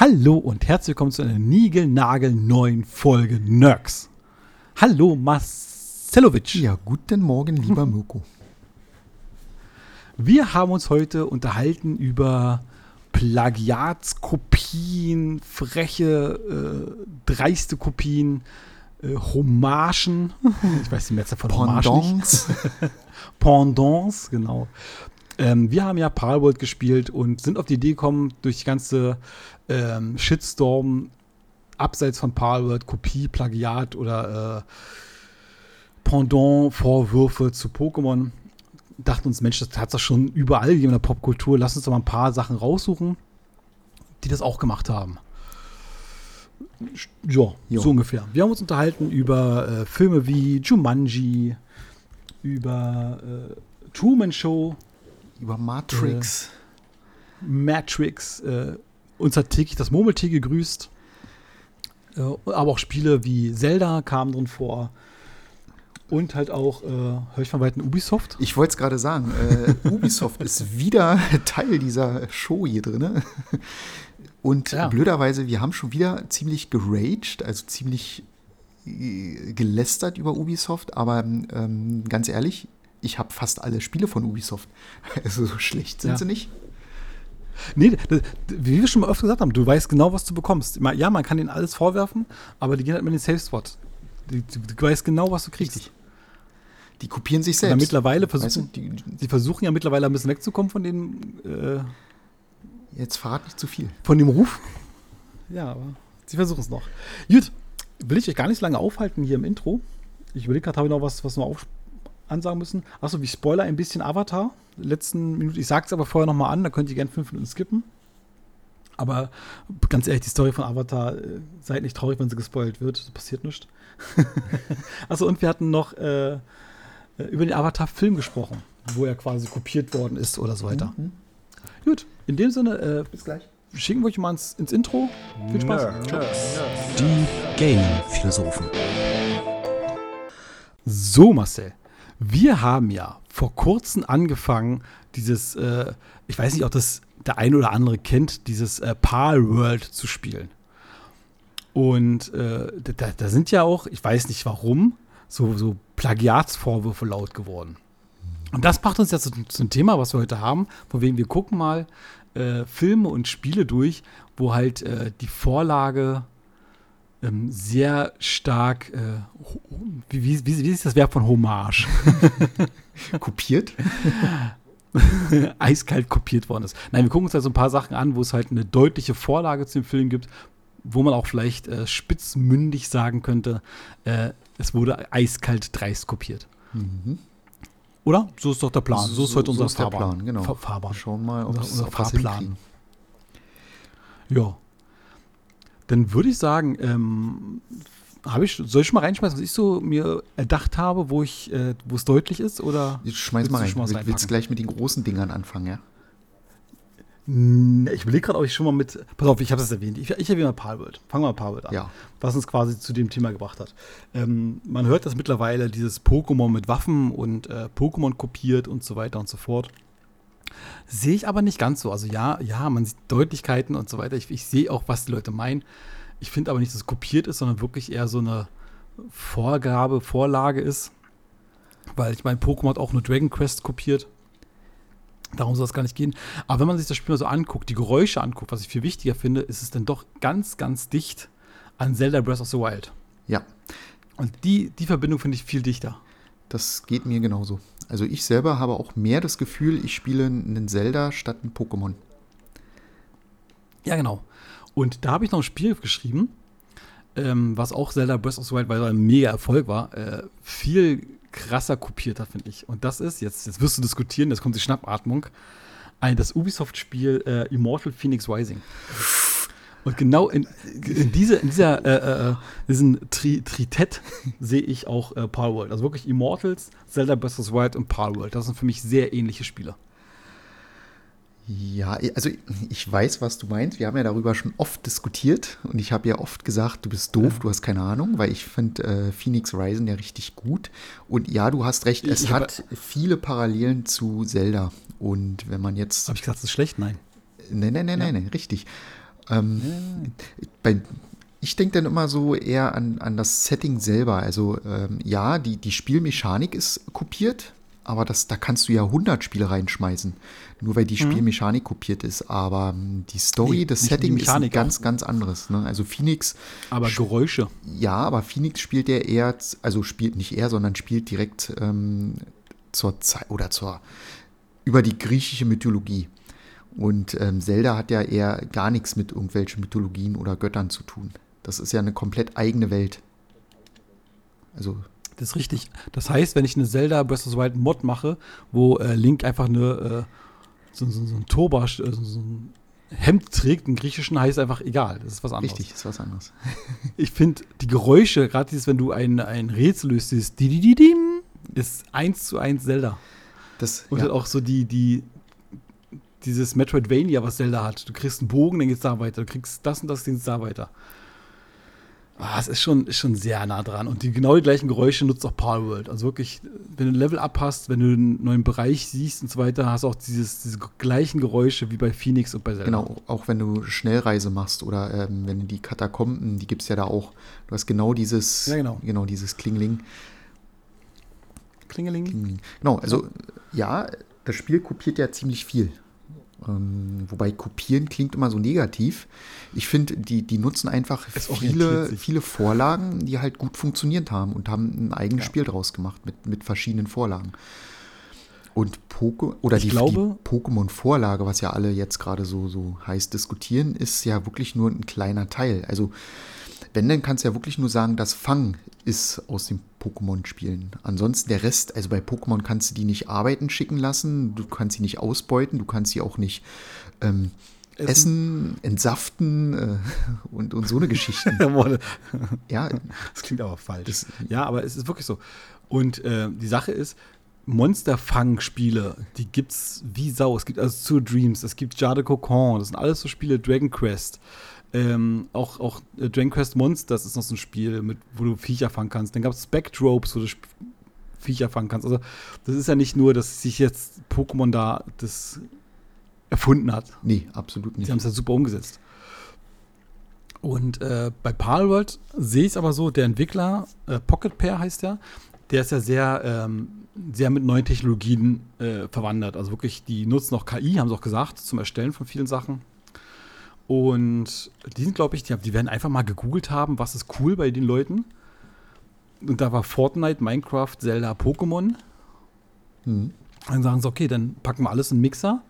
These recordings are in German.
Hallo und herzlich willkommen zu einer niegelnagelneuen Folge Nerks. Hallo Marcelovic. Ja, guten Morgen, lieber Mirko. Wir haben uns heute unterhalten über Plagiatskopien, freche, äh, dreiste Kopien, äh, Hommagen. Ich weiß die Mehrzahl von Pendants. Pendants, genau. Ähm, wir haben ja Palworld gespielt und sind auf die Idee gekommen, durch die ganze ähm, Shitstorm abseits von Palworld, Kopie, Plagiat oder äh, Pendant-Vorwürfe zu Pokémon. Dachten uns, Mensch, das hat es doch schon überall in der Popkultur. Lass uns doch mal ein paar Sachen raussuchen, die das auch gemacht haben. Ja, Jo. so ungefähr. Wir haben uns unterhalten über äh, Filme wie Jumanji, über äh, Truman Show, Über Matrix. Matrix, äh, uns hat täglich das Murmeltier gegrüßt. Äh, aber auch Spiele wie Zelda kamen drin vor. Und halt auch, äh, höre ich von weitem Ubisoft. Ich wollte es gerade sagen, äh, Ubisoft ist wieder Teil dieser Show hier drin. Und Ja. blöderweise, wir haben schon wieder ziemlich geraged, also ziemlich äh, gelästert über Ubisoft, aber ähm, ganz ehrlich, ich habe fast alle Spiele von Ubisoft. Also so schlecht sind Ja. sie nicht. Nee, d- d- wie wir schon mal öfter gesagt haben, du weißt genau, was du bekommst. Ja, man kann ihnen alles vorwerfen, aber die gehen halt mit den Safe Spot. Du, du, weißt genau, was du kriegst. Richtig. Die kopieren sich Ja, selbst. mittlerweile Weißt du, versuchen, die, sie versuchen ja mittlerweile ein bisschen wegzukommen von dem, äh, jetzt verrat nicht zu viel. von dem Ruf. Ja, aber sie versuchen es noch. Gut, will ich euch gar nicht lange aufhalten hier im Intro. Ich überlege gerade, habe ich noch was, was wir auf ansagen müssen. Achso, ich spoiler ein bisschen Avatar. Letzten Minute. Ich sage es aber vorher nochmal an, da könnt ihr gerne fünf Minuten skippen. Aber ganz ehrlich, die Story von Avatar, äh, seid nicht traurig, wenn sie gespoilt wird. Das passiert nichts. Achso, und wir hatten noch äh, äh, über den Avatar-Film gesprochen, wo er quasi kopiert worden ist oder so weiter. Mhm. Gut, in dem Sinne, äh, Bis gleich. schicken wir euch mal ins, ins Intro. Viel Spaß. Die Gaming-Philosophen. So, Marcel. Wir haben ja vor kurzem angefangen, dieses, äh, ich weiß nicht, ob das der eine oder andere kennt, dieses äh, Pal World zu spielen. Und äh, da, da sind ja auch, ich weiß nicht warum, so, so Plagiatsvorwürfe laut geworden. Und das macht uns ja zu, zum Thema, was wir heute haben, von wegen wir gucken mal äh, Filme und Spiele durch, wo halt äh, die Vorlage ähm, sehr stark, äh, wie, wie, wie, wie ist das Verb von Hommage? Kopiert? Eiskalt kopiert worden ist. Nein, wir gucken uns halt so ein paar Sachen an, wo es halt eine deutliche Vorlage zu dem Film gibt, wo man auch vielleicht äh, spitzmündig sagen könnte, äh, es wurde eiskalt dreist kopiert. Mhm. Oder? So ist doch der Plan. So, ist heute unser der Fahrplan. Plan, genau. Fa- Fahrbahn. Schauen mal, ob Unser- unser Fahrplan. Ja. Dann würde ich sagen, ähm, habe ich, soll ich schon mal reinschmeißen, was ich so mir erdacht habe, wo ich, äh, wo es deutlich ist? Oder Jetzt Schmeiß mal rein. was Will- Willst gleich mit den großen Dingern anfangen, ja? Hm, Ich überlege gerade, ob ich schon mal mit. Pass auf, ich habe es erwähnt. Ich, ich erwähne mal Palworld. Fangen wir mal Palworld an. Ja. Was uns quasi zu dem Thema gebracht hat. Ähm, man hört das mittlerweile, dieses Pokémon mit Waffen und äh, Pokémon kopiert und so weiter und so fort. Sehe ich aber nicht ganz so. Also ja, ja, man sieht Deutlichkeiten und so weiter. Ich, ich sehe auch, was die Leute meinen. Ich finde aber nicht, dass es kopiert ist, sondern wirklich eher so eine Vorgabe, Vorlage ist. Weil ich meine, Pokémon hat auch nur Dragon Quest kopiert. Darum soll es gar nicht gehen. Aber wenn man sich das Spiel mal so anguckt, die Geräusche anguckt, was ich viel wichtiger finde, ist es dann doch ganz, ganz dicht an Zelda Breath of the Wild. Ja, Und die, die Verbindung finde ich viel dichter. das geht mir genauso. Also ich selber habe auch mehr das Gefühl, ich spiele einen Zelda statt ein Pokémon. Ja, genau. Und da habe ich noch ein Spiel geschrieben, ähm, was auch Zelda Breath of the Wild, weil es ein mega Erfolg war, äh, viel krasser kopiert hat, finde ich. Und das ist, jetzt, jetzt wirst du diskutieren, jetzt kommt die Schnappatmung, ein, das Ubisoft-Spiel äh, Immortal Phoenix Rising. Und genau in, in, diese, in dieser, äh, äh, diesen Tri Tritett sehe ich auch äh, Palworld. Also wirklich Immortals, Zelda Breath of the Wild und Palworld. Das sind für mich sehr ähnliche Spiele. Ja, also ich weiß, was du meinst. Wir haben ja darüber schon oft diskutiert und ich habe ja oft gesagt, du bist doof, du hast keine Ahnung, weil ich finde äh, Phoenix Rising ja richtig gut. Und ja, du hast recht, es Ich hat viele Parallelen zu Zelda. Und wenn man jetzt Habe ich gesagt, das ist schlecht? Nein. Nee, nee, nee, Ja. nee, nee, richtig. Ähm, bei, ich denke dann immer so eher an, an das Setting selber. Also ähm, ja, die, die Spielmechanik ist kopiert, aber das, da kannst du ja 100 Spiele reinschmeißen, nur weil die Spielmechanik kopiert ist. Aber ähm, die Story, Nee, das Setting ist ein ganz, ganz anderes. Ne? Also Phoenix, Aber Geräusche. ja, aber Phoenix spielt ja eher, also spielt nicht er, sondern spielt direkt ähm, zur Zeit oder zur über die griechische Mythologie. Und ähm, Zelda hat ja eher gar nichts mit irgendwelchen Mythologien oder Göttern zu tun. Das ist ja eine komplett eigene Welt. Also, Das ist richtig. Das heißt, wenn ich eine Zelda Breath of the Wild Mod mache, wo äh, Link einfach eine, äh, so, so, so ein Turba, äh, so, so ein Hemd trägt, einen griechischen, heißt einfach egal. Das ist was anderes. richtig, ist was anderes. Ich finde die Geräusche, gerade dieses, wenn du ein, ein Rätsel löst, dieses Didididim, ist eins zu eins Zelda. Das, Und ja, halt auch so die, die, dieses Metroidvania, was Zelda hat. Du kriegst einen Bogen, dann geht's da weiter. Du kriegst das und das, dann geht's da weiter. Ah, es ist schon, ist schon sehr nah dran. Und die genau die gleichen Geräusche nutzt auch Palworld. Also wirklich, wenn du ein Level up hast, wenn du einen neuen Bereich siehst und so weiter, hast du auch dieses, diese gleichen Geräusche wie bei Phoenix und bei Zelda. genau, auch wenn du Schnellreise machst oder ähm, wenn du die Katakomben, die gibt es ja da auch. Du hast genau dieses, Ja, genau. genau dieses Klingling. Klingeling. Klingeling. Genau, also ja, das Spiel kopiert ja ziemlich viel. Ähm, wobei kopieren klingt immer so negativ. Ich finde, die, die nutzen einfach Es viele, viele Vorlagen, die halt gut funktioniert haben und haben ein eigenes Ja. Spiel draus gemacht mit, mit verschiedenen Vorlagen. Und Poke oder Ich die, glaube- die Pokémon-Vorlage, was ja alle jetzt gerade so, so heiß diskutieren, ist ja wirklich nur ein kleiner Teil. Also, wenn, dann kannst du ja wirklich nur sagen, das Fang ist aus den Pokémon-Spielen. Ansonsten der Rest, also bei Pokémon kannst du die nicht arbeiten schicken lassen, du kannst sie nicht ausbeuten, du kannst sie auch nicht ähm, Essen. essen. entsaften äh, und, und so eine Geschichte. Ja, Das klingt aber falsch. Das- ja, aber es ist wirklich so. Und äh, die Sache ist, Monsterfang-Spiele, die gibt's wie Sau. Es gibt also Two Dreams, es gibt Jade Cocon, das sind alles so Spiele, Dragon Quest. Ähm, auch auch äh, Dragon Quest Monsters ist noch so ein Spiel, mit, wo du Viecher fangen kannst. Dann gab es Spectropes, wo du Sp- Viecher fangen kannst. Also, das ist ja nicht nur, dass sich jetzt Pokémon da das erfunden hat. nee, absolut Sie nicht. haben es ja super umgesetzt. Und äh, bei Palworld sehe ich es aber so, der Entwickler, äh, Pocket Pair heißt der, der ist ja sehr, ähm, sehr mit neuen Technologien äh, verwandert. Also wirklich, die nutzen auch KI, haben sie auch gesagt, zum Erstellen von vielen Sachen. Und die sind, glaube ich, die, die werden einfach mal gegoogelt haben, was ist cool bei den Leuten. Und da war Fortnite, Minecraft, Zelda, Pokémon. Hm. Dann sagen sie, okay, dann packen wir alles in den Mixer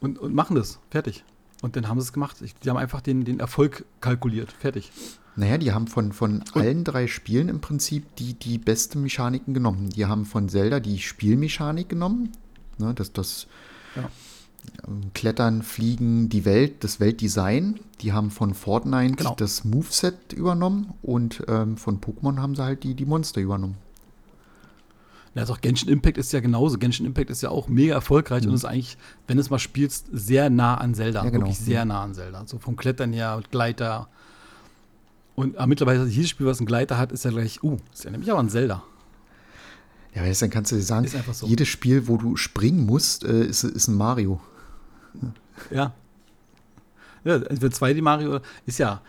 und, und machen das. Fertig. Und dann haben sie es gemacht. Die haben einfach den, den Erfolg kalkuliert. Fertig. Naja, die haben von, von allen drei Spielen im Prinzip die, die besten Mechaniken genommen. Die haben von Zelda die Spielmechanik genommen. Ne, das, das Ja. Ähm, Klettern, Fliegen, die Welt, das Weltdesign. Die haben von Fortnite Genau. das Moveset übernommen und ähm, von Pokémon haben sie halt die, die Monster übernommen. Ja, also auch Genshin Impact ist ja genauso. Genshin Impact ist ja auch mega erfolgreich und ist eigentlich, wenn du es mal spielst, sehr nah an Zelda. Ja, genau. Wirklich sehr nah an Zelda. So vom Klettern her und Gleiter. Und äh, mittlerweile, jedes Spiel, was einen Gleiter hat, ist ja gleich, uh, ist ja nämlich aber ein Zelda. Ja, dann kannst du dir sagen, Ist einfach so. jedes Spiel, wo du springen musst, äh, ist, ist ein Mario. Ja. Ja, entweder 2D Mario ist ja.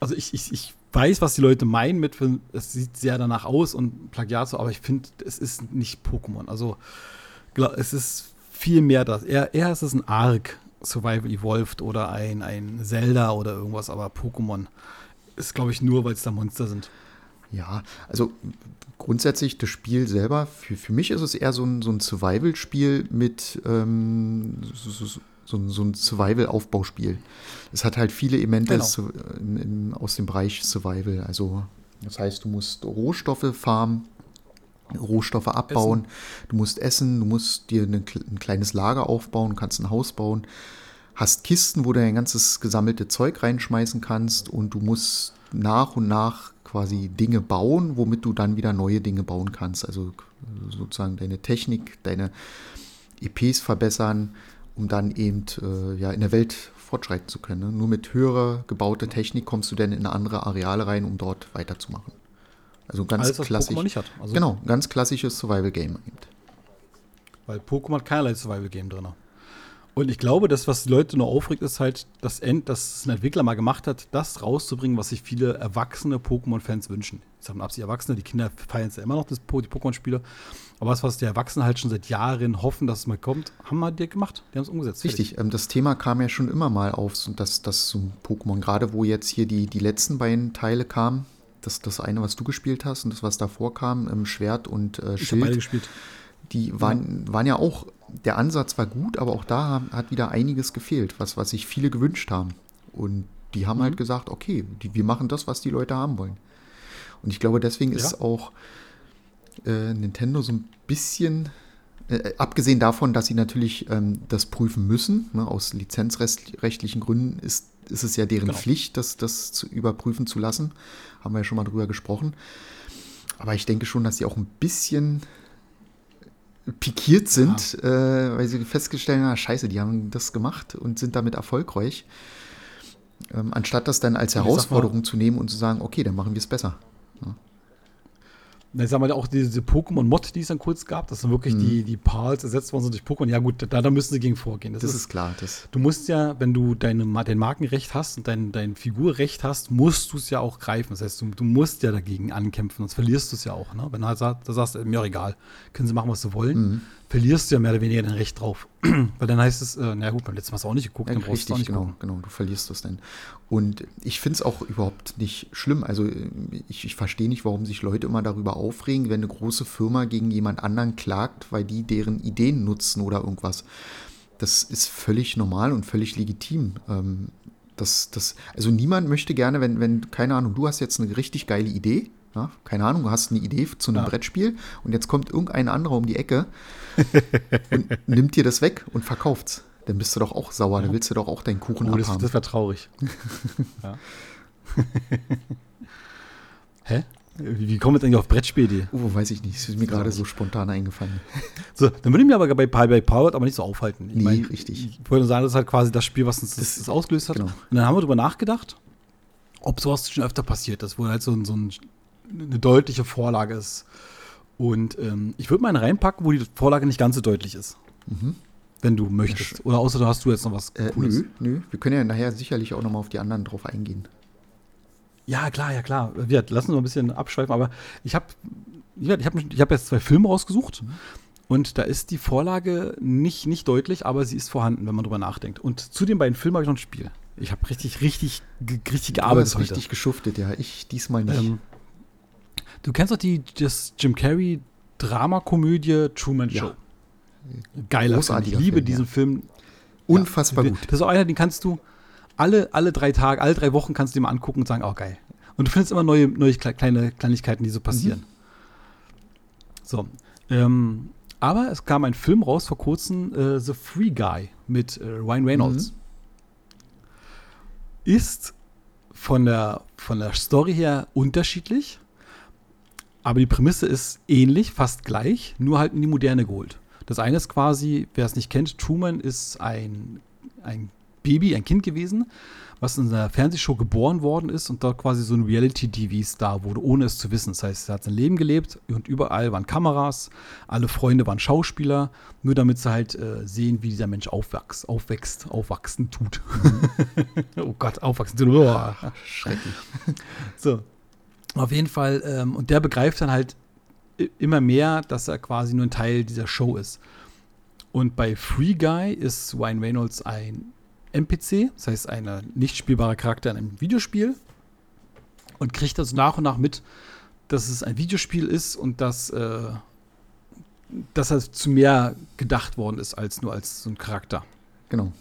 Also ich, ich, ich weiß, was die Leute meinen mit, es sieht sehr danach aus und Plagiat so, aber ich finde, es ist nicht Pokémon. Also es ist viel mehr das. Eher, eher ist es ein Ark Survival Evolved oder ein, ein Zelda oder irgendwas, aber Pokémon ist, glaube ich, nur, weil es da Monster sind. Ja, also grundsätzlich das Spiel selber, für, für mich ist es eher so ein, so ein Survival-Spiel mit ähm, so, so, so, ein- so ein Survival-Aufbauspiel. Es hat halt viele Elemente Genau. in, in, aus dem Bereich Survival. Also das heißt, du musst Rohstoffe farmen, Rohstoffe abbauen, du musst essen, du musst dir kle- ein kleines Lager aufbauen, kannst ein Haus bauen, hast Kisten, wo du dein ganzes gesammelte Zeug reinschmeißen kannst und du musst nach und nach quasi Dinge bauen, womit du dann wieder neue Dinge bauen kannst. Also sozusagen deine Technik, deine EPs verbessern, um dann eben äh, ja, in der Welt fortschreiten zu können. Ne? Nur mit höherer gebauter Technik kommst du dann in andere Areale rein, um dort weiterzumachen. Also ganz Alles, klassisch. Pokémon nicht hat. Also, Genau, ganz klassisches Survival-Game. eben. Weil Pokémon hat keinerlei Survival-Game drin. Und ich glaube, das, was die Leute nur aufregt, ist halt, das End, dass ein Entwickler mal gemacht hat, das rauszubringen, was sich viele erwachsene Pokémon-Fans wünschen. Ich sage mal ab, die Erwachsene, die Kinder feiern es ja immer noch, das, die Pokémon-Spiele. Aber was, was die Erwachsenen halt schon seit Jahren hoffen, dass es mal kommt, haben wir dir gemacht. Die haben es umgesetzt. Richtig, ähm, das Thema kam ja schon immer mal auf, dass das so Pokémon, gerade wo jetzt hier die, die letzten beiden Teile kamen, das, das eine, was du gespielt hast und das, was davor kam, ähm, Schwert und äh, Ich habe Schild. beide gespielt. Die waren, waren ja auch, der Ansatz war gut, aber auch da hat wieder einiges gefehlt, was, was sich viele gewünscht haben. Und die haben Mhm. halt gesagt, okay, die, wir machen das, was die Leute haben wollen. Und ich glaube, deswegen ist Ja. auch äh, Nintendo so ein bisschen, äh, abgesehen davon, dass sie natürlich ähm, das prüfen müssen, ne, aus lizenzrechtlichen Gründen ist, ist es ja deren Genau. Pflicht, das, das zu überprüfen zu lassen. Haben wir ja schon mal drüber gesprochen. Aber ich denke schon, dass sie auch ein bisschen pikiert sind, äh, weil sie festgestellt haben, ah, scheiße, die haben das gemacht und sind damit erfolgreich. Ähm, anstatt das dann als sag mal- Herausforderung zu nehmen und zu sagen, okay, dann machen wir es besser. Ich sag mal, auch diese Pokémon-Mod, die es dann kurz gab, dass dann wirklich die, die Pals ersetzt worden sind durch Pokémon. Ja, gut, da, da müssen sie gegen vorgehen. Das, ist klar. Das, Du musst ja, wenn du deine, dein Markenrecht hast und dein, dein Figurrecht hast, musst du es ja auch greifen. Das heißt, du, du musst ja dagegen ankämpfen, sonst verlierst du es ja auch. Ne? Wenn du halt sagst, da sagst, mir egal, können sie machen, was sie wollen, Mhm. Verlierst du ja mehr oder weniger dein Recht drauf. Weil dann heißt es, äh, na gut, beim letzten Mal hast du auch nicht geguckt, Ja, dann brauchst du auch nicht genau, gucken. genau, du verlierst das dann. Und ich finde es auch überhaupt nicht schlimm. Also äh, ich, ich verstehe nicht, warum sich Leute immer darüber aufregen, wenn eine große Firma gegen jemand anderen klagt, weil die deren Ideen nutzen oder irgendwas. Das ist völlig normal und völlig legitim. Ähm, das, das, also niemand möchte gerne, wenn, wenn, keine Ahnung, du hast jetzt eine richtig geile Idee, ja, keine Ahnung, du hast eine Idee zu einem Ja. Brettspiel und jetzt kommt irgendein anderer um die Ecke und nimmt dir das weg und verkauft's. Dann bist du doch auch sauer, dann willst du doch auch deinen Kuchen Oh, das abhaben. das wäre traurig. ja. Hä? Wie, kommen wir jetzt eigentlich auf Brettspiel-Idee? Oh, weiß ich nicht, das ist mir gerade so spontan eingefallen. So, dann würde ich mir aber bei, bei Powered aber nicht so aufhalten. Ich Nee, mein, richtig. Ich wollte nur sagen, das ist halt quasi das Spiel, was uns das, das ausgelöst hat. genau. Und dann haben wir darüber nachgedacht, ob sowas schon öfter passiert ist, wo halt so, so ein, eine deutliche Vorlage ist. Und ähm, ich würde mal einen reinpacken, wo die Vorlage nicht ganz so deutlich ist. Wenn du möchtest. Oder außer du hast du jetzt noch was Mhm. Äh, Cooles. nö, nö. Wir können ja nachher sicherlich auch nochmal auf die anderen drauf eingehen. Ja, klar, ja, klar. Wir lassen uns ein bisschen abschweifen, aber ich habe ich hab, ich hab jetzt zwei Filme rausgesucht und da ist die Vorlage nicht, nicht deutlich, aber sie ist vorhanden, wenn man drüber nachdenkt. Und zu den beiden Filmen habe ich noch ein Spiel. Ich habe richtig, richtig, richtig Du gearbeitet hast heute. richtig geschuftet, ja. Ich diesmal nicht. Ähm, du kennst doch die das Jim Carrey Dramakomödie Truman Ja. Show. Geiler Film. Ich Großartiger liebe Film, diesen ja. Film. Unfassbar Ja, gut. Das ist auch einer, den kannst du alle, alle drei Tage, alle drei Wochen kannst du dir mal angucken und sagen, oh geil. Und du findest immer neue, neue kle- kleine Kleinigkeiten, die so passieren. So. Ähm, aber es kam ein Film raus vor kurzem, äh, The Free Guy mit äh, Ryan Reynolds. Ist von der, von der Story her unterschiedlich, aber die Prämisse ist ähnlich, fast gleich, nur halt in die Moderne geholt. Das eine ist quasi, wer es nicht kennt, Truman ist ein, ein Baby, ein Kind gewesen, was in einer Fernsehshow geboren worden ist und dort quasi so ein Reality-TV-Star wurde, ohne es zu wissen. Das heißt, er hat sein Leben gelebt und überall waren Kameras, alle Freunde waren Schauspieler, nur damit sie halt äh, sehen, wie dieser Mensch aufwächst, aufwächst, aufwachsen tut. oh Gott, aufwachsen tut. Schrecklich. So. Auf jeden Fall, ähm, und der begreift dann halt immer mehr, dass er quasi nur ein Teil dieser Show ist. Und bei Free Guy ist Ryan Reynolds ein NPC, das heißt ein nicht spielbarer Charakter in einem Videospiel und kriegt also nach und nach mit, dass es ein Videospiel ist und dass, äh, dass er zu mehr gedacht worden ist als nur als so ein Charakter. Genau.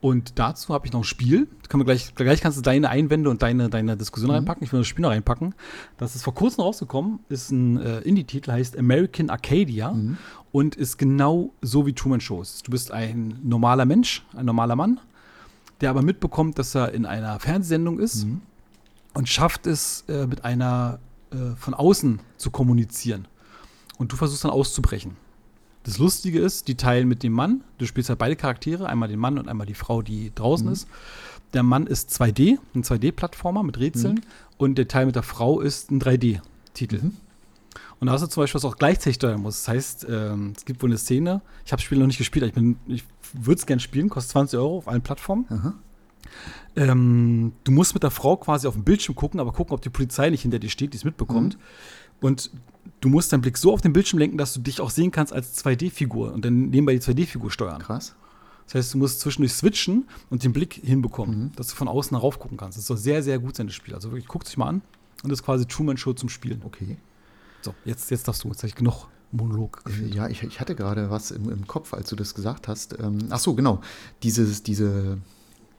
Und dazu habe ich noch ein Spiel. Kann gleich, gleich kannst du deine Einwände und deine, deine Diskussion reinpacken. Ich will das Spiel noch reinpacken. Das ist vor kurzem rausgekommen, ist ein äh, Indie-Titel, heißt American Arcadia und ist genau so wie Truman Show ist. Du bist ein normaler Mensch, ein normaler Mann, der aber mitbekommt, dass er in einer Fernsehsendung ist und schafft es, äh, mit einer äh, von außen zu kommunizieren. Und du versuchst dann auszubrechen. Das Lustige ist, die teilen mit dem Mann, du spielst halt beide Charaktere, einmal den Mann und einmal die Frau, die draußen ist. Der Mann ist 2D, ein 2D-Plattformer mit Rätseln und der Teil mit der Frau ist ein 3D-Titel. Und da hast du zum Beispiel, was auch gleichzeitig steuern musst. Das heißt, ähm, es gibt wohl eine Szene, ich habe das Spiel noch nicht gespielt, ich, bin- ich würde es gerne spielen, kostet 20 Euro auf allen Plattformen. Ähm, du musst mit der Frau quasi auf den Bildschirm gucken, aber gucken, ob die Polizei nicht hinter dir steht, die es mitbekommt. Und du musst deinen Blick so auf den Bildschirm lenken, dass du dich auch sehen kannst als 2D-Figur und dann nebenbei die 2D-Figur steuern. Krass. Das heißt, du musst zwischendurch switchen und den Blick hinbekommen, dass du von außen darauf gucken kannst. Das soll sehr, sehr gut sein, das Spiel. Also wirklich, guckt sich mal an und das ist quasi Truman Show zum Spielen. Okay. So, jetzt, jetzt darfst du, jetzt habe ich genug Monolog Äh, geführt. Ja, ich, ich hatte gerade was im, im Kopf, als du das gesagt hast. Ähm, ach so, genau. Dieses, diese,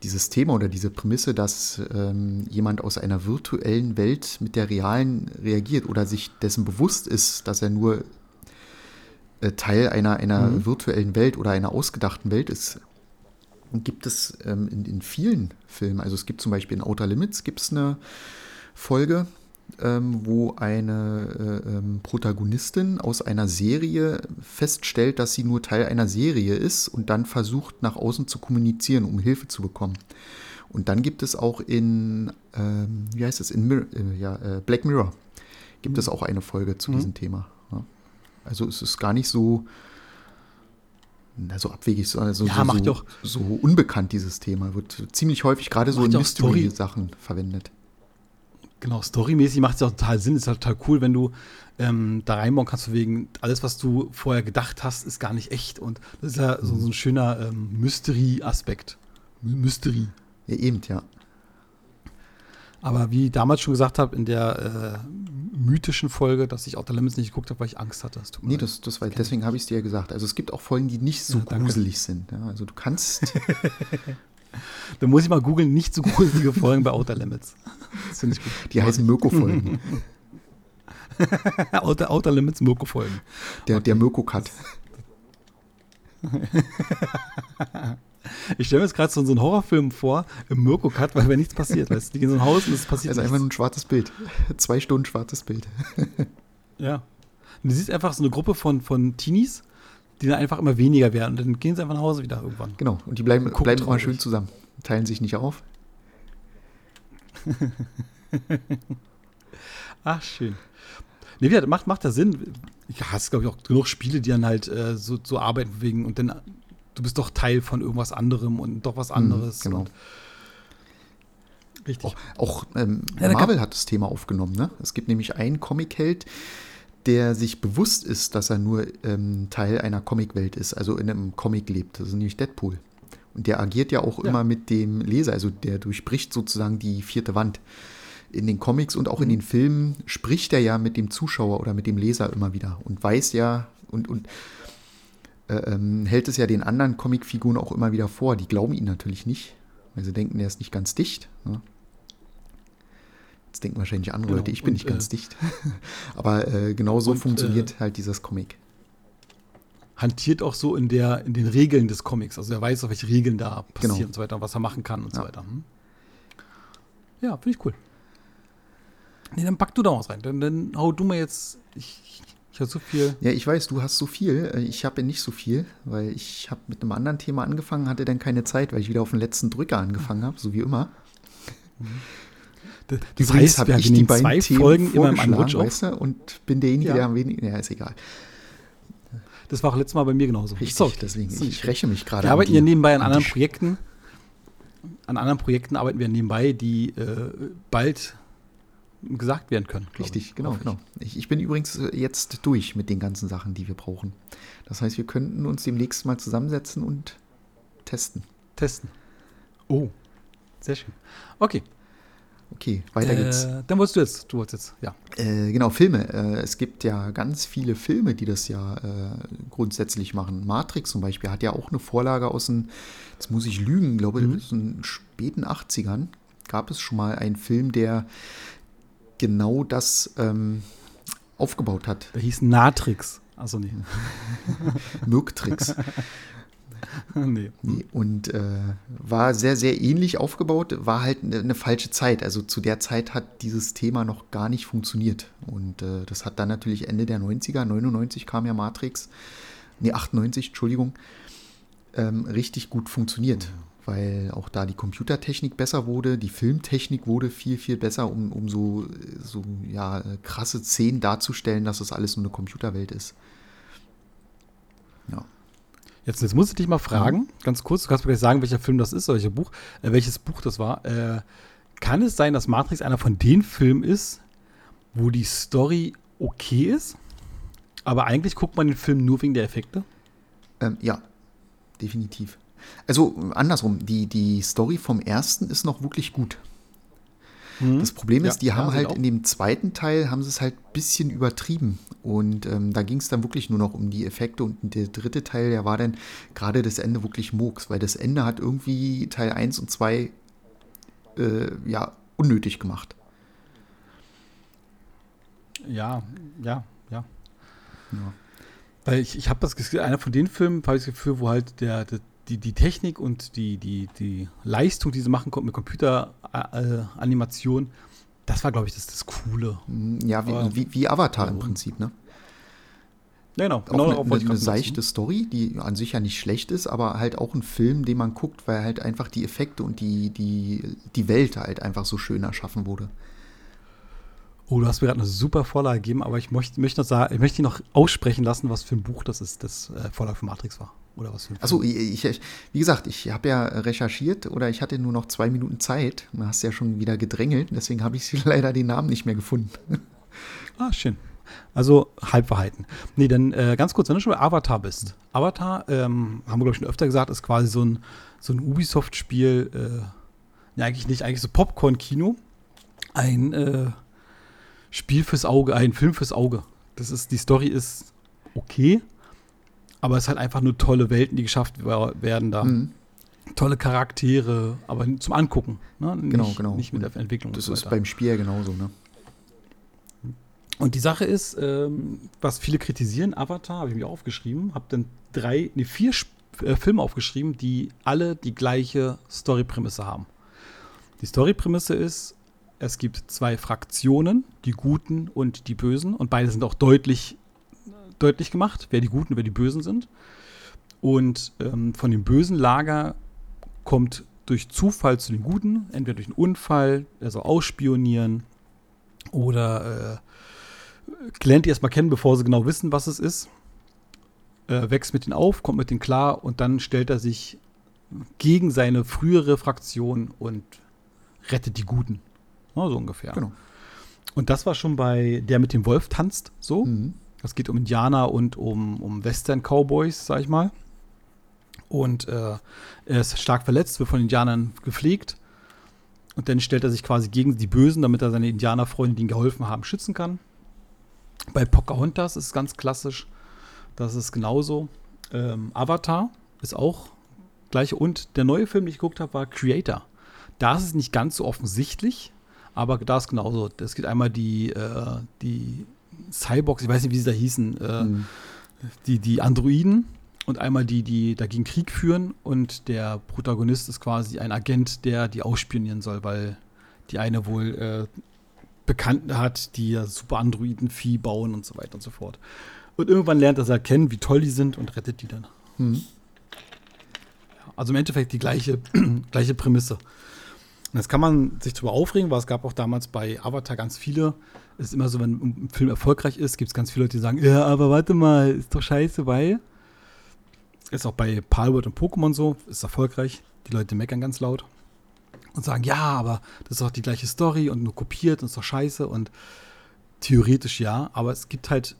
dieses Thema oder diese Prämisse, dass ähm, jemand aus einer virtuellen Welt mit der realen reagiert oder sich dessen bewusst ist, dass er nur äh, Teil einer, einer Mhm. virtuellen Welt oder einer ausgedachten Welt ist, gibt es ähm, in, in vielen Filmen. Also es gibt zum Beispiel in Outer Limits gibt es eine Folge, ähm, wo eine äh, ähm, Protagonistin aus einer Serie feststellt, dass sie nur Teil einer Serie ist und dann versucht, nach außen zu kommunizieren, um Hilfe zu bekommen. Und dann gibt es auch in, ähm, wie heißt es, in Mir äh, ja, äh, Black Mirror gibt es auch eine Folge zu Mhm. diesem Thema. Ja. Also es ist gar nicht so, na, so abwegig, sondern so, Ja, so, so, so unbekannt, dieses Thema. Wird ziemlich häufig gerade so in. Mystery-Sachen verwendet. Genau, storymäßig macht es ja auch total Sinn. Ist halt total cool, wenn du ähm, da reinbauen kannst, von wegen, alles, was du vorher gedacht hast, ist gar nicht echt. Und das ist ja so, so ein schöner ähm, Mystery-Aspekt. My- Mystery. Ja, eben, ja. Aber wie ich damals schon gesagt habe, in der äh, mythischen Folge, dass ich Outer Limits nicht geguckt habe, weil ich Angst hatte. Das Nee, das, das war, deswegen habe ich es dir ja gesagt. Also es gibt auch Folgen, die nicht so Ja, gruselig sind. Ja, also du kannst, Da muss ich mal googeln, nicht so gruselige Folgen bei Outer Limits. Das finde ich gut. die heißen Mirko-Folgen. Outer, Outer Limits Mirko-Folgen. Der, der Mirko-Cut. Ich stelle mir jetzt gerade so, so einen Horrorfilm vor, im Mirko-Cut, weil wenn nichts passiert, weißt du, die gehen in so ein Haus und es passiert Also einfach nur ein schwarzes Bild. Zwei Stunden schwarzes Bild. Ja. Und du siehst einfach so eine Gruppe von, von Teenies, die dann einfach immer weniger werden. Und dann gehen sie einfach nach Hause wieder irgendwann. Genau. Und die bleiben, Gucken bleiben immer schön zusammen. Teilen sich nicht auf. Ach, schön. Nee, wie gesagt, macht, macht ja Sinn. Ich hast, glaube ich, auch genug Spiele, die dann halt äh, so, so arbeiten wegen und dann du bist doch Teil von irgendwas anderem und doch was anderes. genau. Und richtig. Auch, auch ähm, Ja, Marvel hat das Thema aufgenommen. Ne? Es gibt nämlich einen Comic-Held, der sich bewusst ist, dass er nur ähm, Teil einer Comicwelt ist, also in einem Comic lebt. Das ist nämlich Deadpool. Und der agiert ja auch Ja. immer mit dem Leser, also der durchbricht sozusagen die vierte Wand. In den Comics und auch in Mhm. den Filmen spricht er ja mit dem Zuschauer oder mit dem Leser immer wieder und weiß ja und, und äh, ähm, hält es ja den anderen Comicfiguren auch immer wieder vor. Die glauben ihn natürlich nicht, weil sie denken, er ist nicht ganz dicht. Ne? Jetzt denken wahrscheinlich andere Genau, Leute, ich bin und, nicht ganz äh, dicht. Aber äh, genau so und, funktioniert halt dieses Comic. Hantiert auch so in, der, in den Regeln des Comics. Also er weiß, auf welche Regeln da passieren Genau. und so weiter, was er machen kann und so Ja. weiter. Hm? Ja, finde ich cool. Nee, dann pack du da was rein. Dann, dann hau du mal jetzt. Ich, ich habe so viel. Ja, ich weiß, du hast so viel. Äh, Ich habe nicht so viel, weil ich habe mit einem anderen Thema angefangen, hatte dann keine Zeit, weil ich wieder auf den letzten Drücker angefangen habe, so wie immer. Das, das Übrigens heißt, habe ich die beiden zwei Themen Folgen immer im Anrutsch weißt du, und bin derjenige, Ja. der am wenigsten. Ja, ist egal. Das war auch letztes Mal bei mir genauso. Richtig, Sorry. deswegen. Ist Ich, nicht ich räche mich gerade. Wir arbeiten ja nebenbei an An anderen Projekten. An anderen Projekten arbeiten wir nebenbei, die äh, bald gesagt werden können. Richtig, ich. genau, genau. Ich, ich bin übrigens äh, jetzt durch mit den ganzen Sachen, die wir brauchen. Das heißt, wir könnten uns demnächst mal zusammensetzen und testen. Testen. Oh, sehr schön. Okay, Okay, weiter geht's. äh, dann wolltest du jetzt, du wolltest jetzt, ja. Äh, genau, Filme. Äh, es gibt ja ganz viele Filme, die das ja äh, grundsätzlich machen. Matrix zum Beispiel hat ja auch eine Vorlage aus den, jetzt muss ich lügen, glaube Mhm. aus den späten 80ern gab es schon mal einen Film, der genau das ähm, aufgebaut hat. Der hieß Natrix. Also nee. Mirktrix. nee. Und äh, war sehr, sehr ähnlich aufgebaut, war halt eine, eine falsche Zeit. Also zu der Zeit hat dieses Thema noch gar nicht funktioniert. Und äh, das hat dann natürlich Ende der 90er, 99 kam ja Matrix, nee, 98, Entschuldigung, ähm, richtig gut funktioniert. weil auch da die Computertechnik besser wurde, die Filmtechnik wurde viel, viel besser, um, um so, so ja, krasse Szenen darzustellen, dass das alles nur eine Computerwelt ist. Ja. Jetzt, jetzt muss ich dich mal fragen, mhm. ganz kurz, du kannst mir gleich sagen, welcher Film das ist, welches Buch, äh, welches Buch das war. Äh, kann es sein, dass Matrix einer von den Filmen ist, wo die Story okay ist, aber eigentlich guckt man den Film nur wegen der Effekte? Ähm, ja, definitiv. Also andersrum, die, die Story vom ersten ist noch wirklich gut. Mhm. Das Problem ist, ja, die haben ja, halt in dem zweiten Teil, haben sie es halt ein bisschen übertrieben. Und ähm, da ging es dann wirklich nur noch um die Effekte. Und der dritte Teil, der war dann gerade das Ende wirklich Murks, weil das Ende hat irgendwie Teil 1 und 2 äh, ja, unnötig gemacht. Ja, ja, ja. ja. Weil ich, ich habe das Gefühl, einer von den Filmen habe ich das Gefühl, wo halt der, der die, die Technik und die, die, die Leistung, die sie machen konnten mit Computeranimation, äh, das war, glaube ich, das, das Coole. Mm, ja, wie, Aber, wie, wie Avatar im Prinzip, ne? Ja, genau. Auch genau eine, eine, eine seichte Story, die an sich ja nicht schlecht ist, aber halt auch ein Film, den man guckt, weil halt einfach die Effekte und die, die, die Welt halt einfach so schön erschaffen wurde. Oh, du hast mir gerade eine super Vorlage gegeben, aber ich möchte, möchte noch sagen, ich möchte noch aussprechen lassen, was für ein Buch das ist, das äh, Vorlage für Matrix war. Oder was für ein Achso, ich, ich, wie gesagt, ich habe ja recherchiert oder ich hatte nur noch zwei Minuten Zeit. Du hast ja schon wieder gedrängelt, deswegen habe ich leider den Namen nicht mehr gefunden. Ah, schön. Also Halbwahrheiten. Nee, dann äh, ganz kurz, wenn du schon bei Avatar bist. Avatar, ähm, haben wir, glaube ich, schon öfter gesagt, ist quasi so ein, so ein Ubisoft-Spiel, äh, ja, eigentlich nicht, eigentlich so Popcorn-Kino. Ein äh, Spiel fürs Auge, ein Film fürs Auge. Das ist, die Story ist okay, aber es ist halt einfach nur tolle Welten, die geschafft werden da. Mhm. Tolle Charaktere, aber zum Angucken. Ne? Genau, nicht, genau. Nicht mit der Entwicklung. Das so ist beim Spiel ja genauso, ne? Und die Sache ist, ähm, was viele kritisieren, Avatar, habe ich mir aufgeschrieben, habe dann drei, nee, vier äh, Filme aufgeschrieben, die alle die gleiche Story-Prämisse haben. Die Story-Prämisse ist, es gibt zwei Fraktionen, die Guten und die Bösen, und beide sind auch deutlich, deutlich gemacht, wer die Guten wer die Bösen sind. Und ähm, von dem bösen Lager kommt durch Zufall zu den Guten, entweder durch einen Unfall, also ausspionieren oder äh, lernt die erstmal kennen, bevor sie genau wissen, was es ist. Äh, wächst mit denen auf, kommt mit denen klar und dann stellt er sich gegen seine frühere Fraktion und rettet die Guten. Ne, so ungefähr. Genau. Und das war schon bei Der mit dem Wolf tanzt so. Mhm. Es geht um Indianer und um, um Western-Cowboys, sag ich mal. Und äh, er ist stark verletzt, wird von Indianern gepflegt. Und dann stellt er sich quasi gegen die Bösen, damit er seine Indianerfreunde, die ihm geholfen haben, schützen kann. Bei Pocahontas ist es ganz klassisch. Das ist genauso. Ähm, Avatar ist auch gleich. Und der neue Film, den ich geguckt habe, war Creator. Da ist es nicht ganz so offensichtlich, aber da ist genauso. Es gibt einmal die, äh, die Cyborgs, ich weiß nicht, wie sie da hießen, äh, mhm. die, die Androiden und einmal die, die dagegen Krieg führen. Und der Protagonist ist quasi ein Agent, der die ausspionieren soll, weil die eine wohl äh, Bekannten hat, die ja super Androiden-Vieh bauen und so weiter und so fort. Und irgendwann lernt er sie erkennen, wie toll die sind und rettet die dann. Mhm. Also im Endeffekt die gleiche, gleiche Prämisse. Und das kann man sich darüber aufregen, weil es gab auch damals bei Avatar ganz viele. Es ist immer so, wenn ein Film erfolgreich ist, gibt es ganz viele Leute, die sagen, ja, aber warte mal, ist doch scheiße, weil. Ist auch bei Palworld und Pokémon so, ist erfolgreich. Die Leute meckern ganz laut und sagen, ja, aber das ist doch die gleiche Story und nur kopiert und ist doch scheiße. Und theoretisch ja, aber es gibt halt,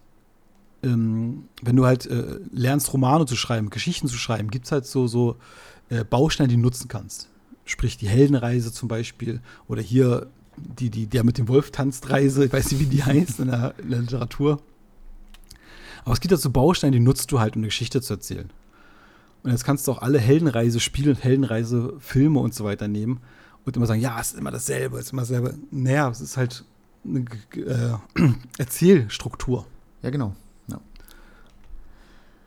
ähm, wenn du halt äh, lernst, Romane zu schreiben, Geschichten zu schreiben, gibt es halt so, so äh, Bausteine, die du nutzen kannst sprich die Heldenreise zum Beispiel oder hier die, die, der mit dem Wolf tanzt Reise, ich weiß nicht, wie die heißt in der, in der Literatur. Aber es gibt dazu Bausteine, die nutzt du halt, um eine Geschichte zu erzählen. Und jetzt kannst du auch alle Heldenreise-Spiele und Heldenreise-Filme und so weiter nehmen und immer sagen, ja, es ist immer dasselbe, es ist immer dasselbe. Naja, es ist halt eine äh, Erzählstruktur. Ja, genau.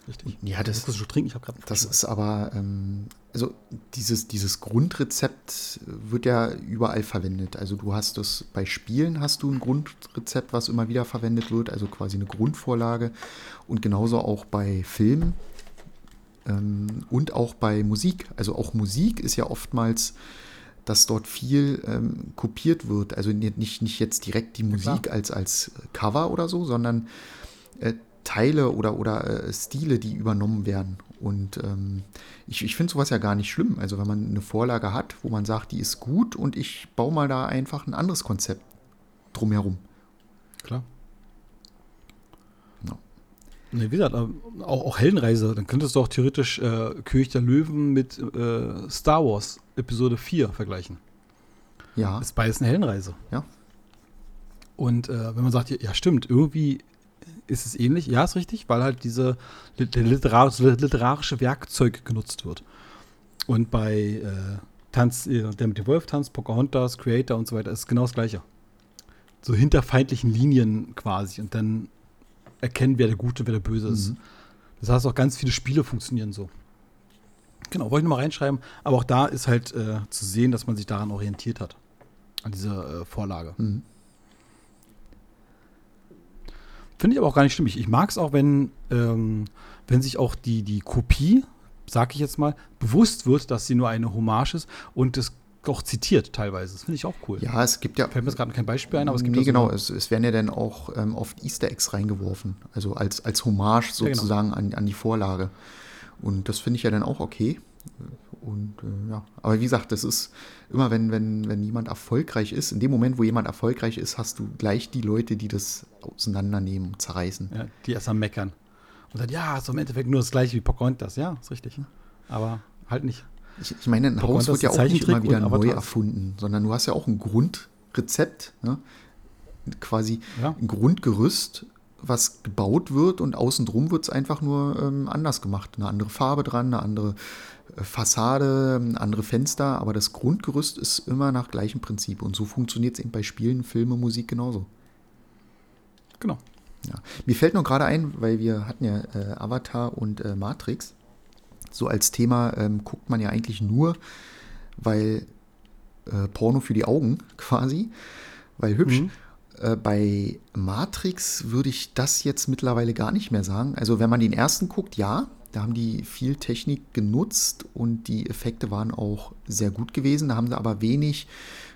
Richtig. Ja, das, das, schon trinken. Ich habe Das ist aber, ähm, also dieses, dieses Grundrezept wird ja überall verwendet. Also du hast das bei Spielen hast du ein Grundrezept, was immer wieder verwendet wird, also quasi eine Grundvorlage. Und genauso auch bei Filmen. Ähm, und auch bei Musik. Also auch Musik ist ja oftmals, dass dort viel ähm, kopiert wird. Also nicht, nicht jetzt direkt die Musik als, als Cover oder so, sondern äh, Teile oder, oder äh, Stile, die übernommen werden. Und ähm, ich, ich finde sowas ja gar nicht schlimm. Also wenn man eine Vorlage hat, wo man sagt, die ist gut und ich baue mal da einfach ein anderes Konzept drumherum. Klar. No. Nee, wie gesagt, auch, auch Heldenreise, dann könntest du auch theoretisch äh, König der Löwen mit äh, Star Wars Episode 4 vergleichen. Ja. Das ist beides eine Heldenreise. Ja. Und äh, wenn man sagt, ja, stimmt, irgendwie ist es ähnlich. Ja, ist richtig, weil halt diese literarische, literarische Werkzeug genutzt wird. Und bei äh, Tanz, äh, der mit dem Wolf tanzt, Pocahontas, Creator und so weiter ist genau das Gleiche. So hinter feindlichen Linien quasi und dann erkennen, wer der Gute wer der Böse ist. Mhm. Das heißt, auch ganz viele Spiele funktionieren so. Genau, wollte ich nochmal reinschreiben. Aber auch da ist halt äh, zu sehen, dass man sich daran orientiert hat. An dieser äh, Vorlage. Mhm. Finde ich aber auch gar nicht schlimm. Ich, ich mag es auch, wenn, ähm, wenn sich auch die, die Kopie, sag ich jetzt mal, bewusst wird, dass sie nur eine Hommage ist und es auch zitiert teilweise. Das finde ich auch cool. Ja, es gibt ja. Fällt mir gerade kein Beispiel ein, aber es gibt Nee, so genau. Es, es, werden ja dann auch ähm, oft Easter Eggs reingeworfen. Also als, als Hommage sozusagen ja, genau. an, an die Vorlage. Und das finde ich ja dann auch okay. Und äh, ja, aber wie gesagt, das ist immer, wenn, wenn, wenn jemand erfolgreich ist, in dem Moment, wo jemand erfolgreich ist, hast du gleich die Leute, die das auseinandernehmen, zerreißen. Ja, die erst am Meckern. Und dann, ja, ist im Endeffekt nur das gleiche wie Pocahontas. Ja, ist richtig. Aber halt nicht. Ich, ich meine, ein Haus wird ja auch nicht immer wieder neu erfunden, sondern du hast ja auch ein Grundrezept, ne? quasi ja. ein Grundgerüst, was gebaut wird und außen drum wird es einfach nur ähm, anders gemacht. Eine andere Farbe dran, eine andere Fassade, andere Fenster, aber das Grundgerüst ist immer nach gleichem Prinzip. Und so funktioniert es eben bei Spielen, Filme, Musik genauso. Genau. Ja. Mir fällt noch gerade ein, weil wir hatten ja äh, Avatar und äh, Matrix. So als Thema ähm, guckt man ja eigentlich nur, weil äh, Porno für die Augen quasi, weil hübsch. Mhm. Äh, bei Matrix würde ich das jetzt mittlerweile gar nicht mehr sagen. Also wenn man den ersten guckt, ja, da haben die viel Technik genutzt und die Effekte waren auch sehr gut gewesen. Da haben sie aber wenig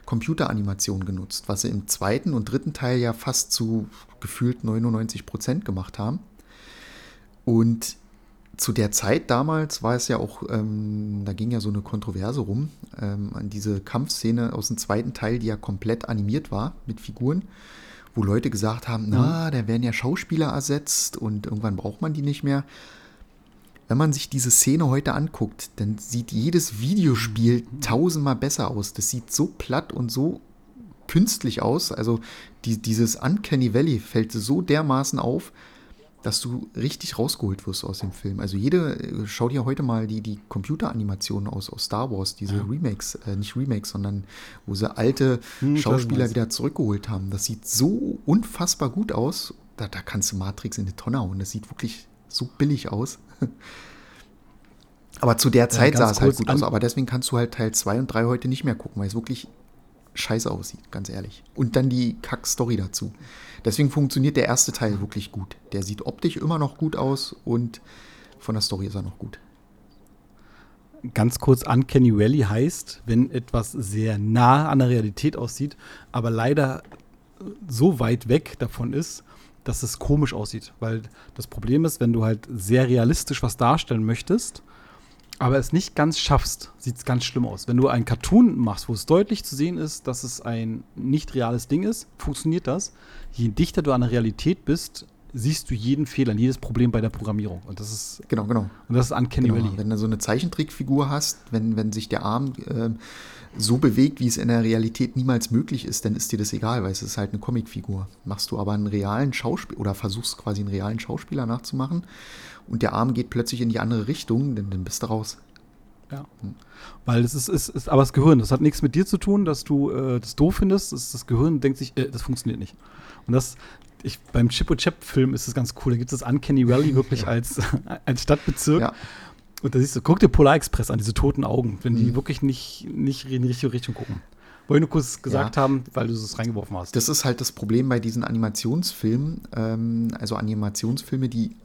Computeranimation genutzt, was sie im zweiten und dritten Teil ja fast zu gefühlt 99 Prozent gemacht haben. Und zu der Zeit damals war es ja auch, ähm, da ging ja so eine Kontroverse rum, ähm, an diese Kampfszene aus dem zweiten Teil, die ja komplett animiert war mit Figuren, wo Leute gesagt haben, na, mhm. da werden ja Schauspieler ersetzt und irgendwann braucht man die nicht mehr wenn man sich diese Szene heute anguckt, dann sieht jedes Videospiel tausendmal besser aus. Das sieht so platt und so künstlich aus. Also die, dieses Uncanny Valley fällt so dermaßen auf, dass du richtig rausgeholt wirst aus dem Film. Also jede, schau dir heute mal die, die Computeranimationen aus, aus Star Wars, diese ja. Remakes, äh, nicht Remakes, sondern wo sie alte hm, Schauspieler wieder zurückgeholt haben. Das sieht so unfassbar gut aus. Da, da kannst du Matrix in die Tonne hauen. Das sieht wirklich so billig aus. Aber zu der Zeit ja, sah es halt gut aus. Aber deswegen kannst du halt Teil 2 und 3 heute nicht mehr gucken, weil es wirklich scheiße aussieht, ganz ehrlich. Und dann die Kack-Story dazu. Deswegen funktioniert der erste Teil wirklich gut. Der sieht optisch immer noch gut aus und von der Story ist er noch gut. Ganz kurz, Uncanny Valley heißt, wenn etwas sehr nah an der Realität aussieht, aber leider so weit weg davon ist, dass es komisch aussieht. Weil das Problem ist, wenn du halt sehr realistisch was darstellen möchtest, aber es nicht ganz schaffst, sieht es ganz schlimm aus. Wenn du einen Cartoon machst, wo es deutlich zu sehen ist, dass es ein nicht reales Ding ist, funktioniert das. Je dichter du an der Realität bist, siehst du jeden Fehler, jedes Problem bei der Programmierung. Und das ist genau, genau. Und das ist Uncanny genau. Valley. Wenn du so eine Zeichentrickfigur hast, wenn, wenn sich der Arm äh, so bewegt, wie es in der Realität niemals möglich ist, dann ist dir das egal, weil es ist halt eine Comicfigur. Machst du aber einen realen Schauspieler oder versuchst quasi einen realen Schauspieler nachzumachen und der Arm geht plötzlich in die andere Richtung, dann, dann bist du raus. Ja. Hm. Weil das ist, ist, ist aber das Gehirn. Das hat nichts mit dir zu tun, dass du äh, das doof findest. Das, das Gehirn denkt sich, äh, das funktioniert nicht. Und das, ich, beim Chip und Chap-Film ist es ganz cool. Da gibt es das Uncanny Valley wirklich ja. als, als Stadtbezirk. Ja. Und da siehst du, guck dir Polar Express an, diese toten Augen, wenn die mhm. wirklich nicht, nicht in die richtige Richtung gucken. Wollte nur kurz gesagt ja. haben, weil du es reingeworfen hast. Das ist halt das Problem bei diesen Animationsfilmen, ähm, also Animationsfilme, die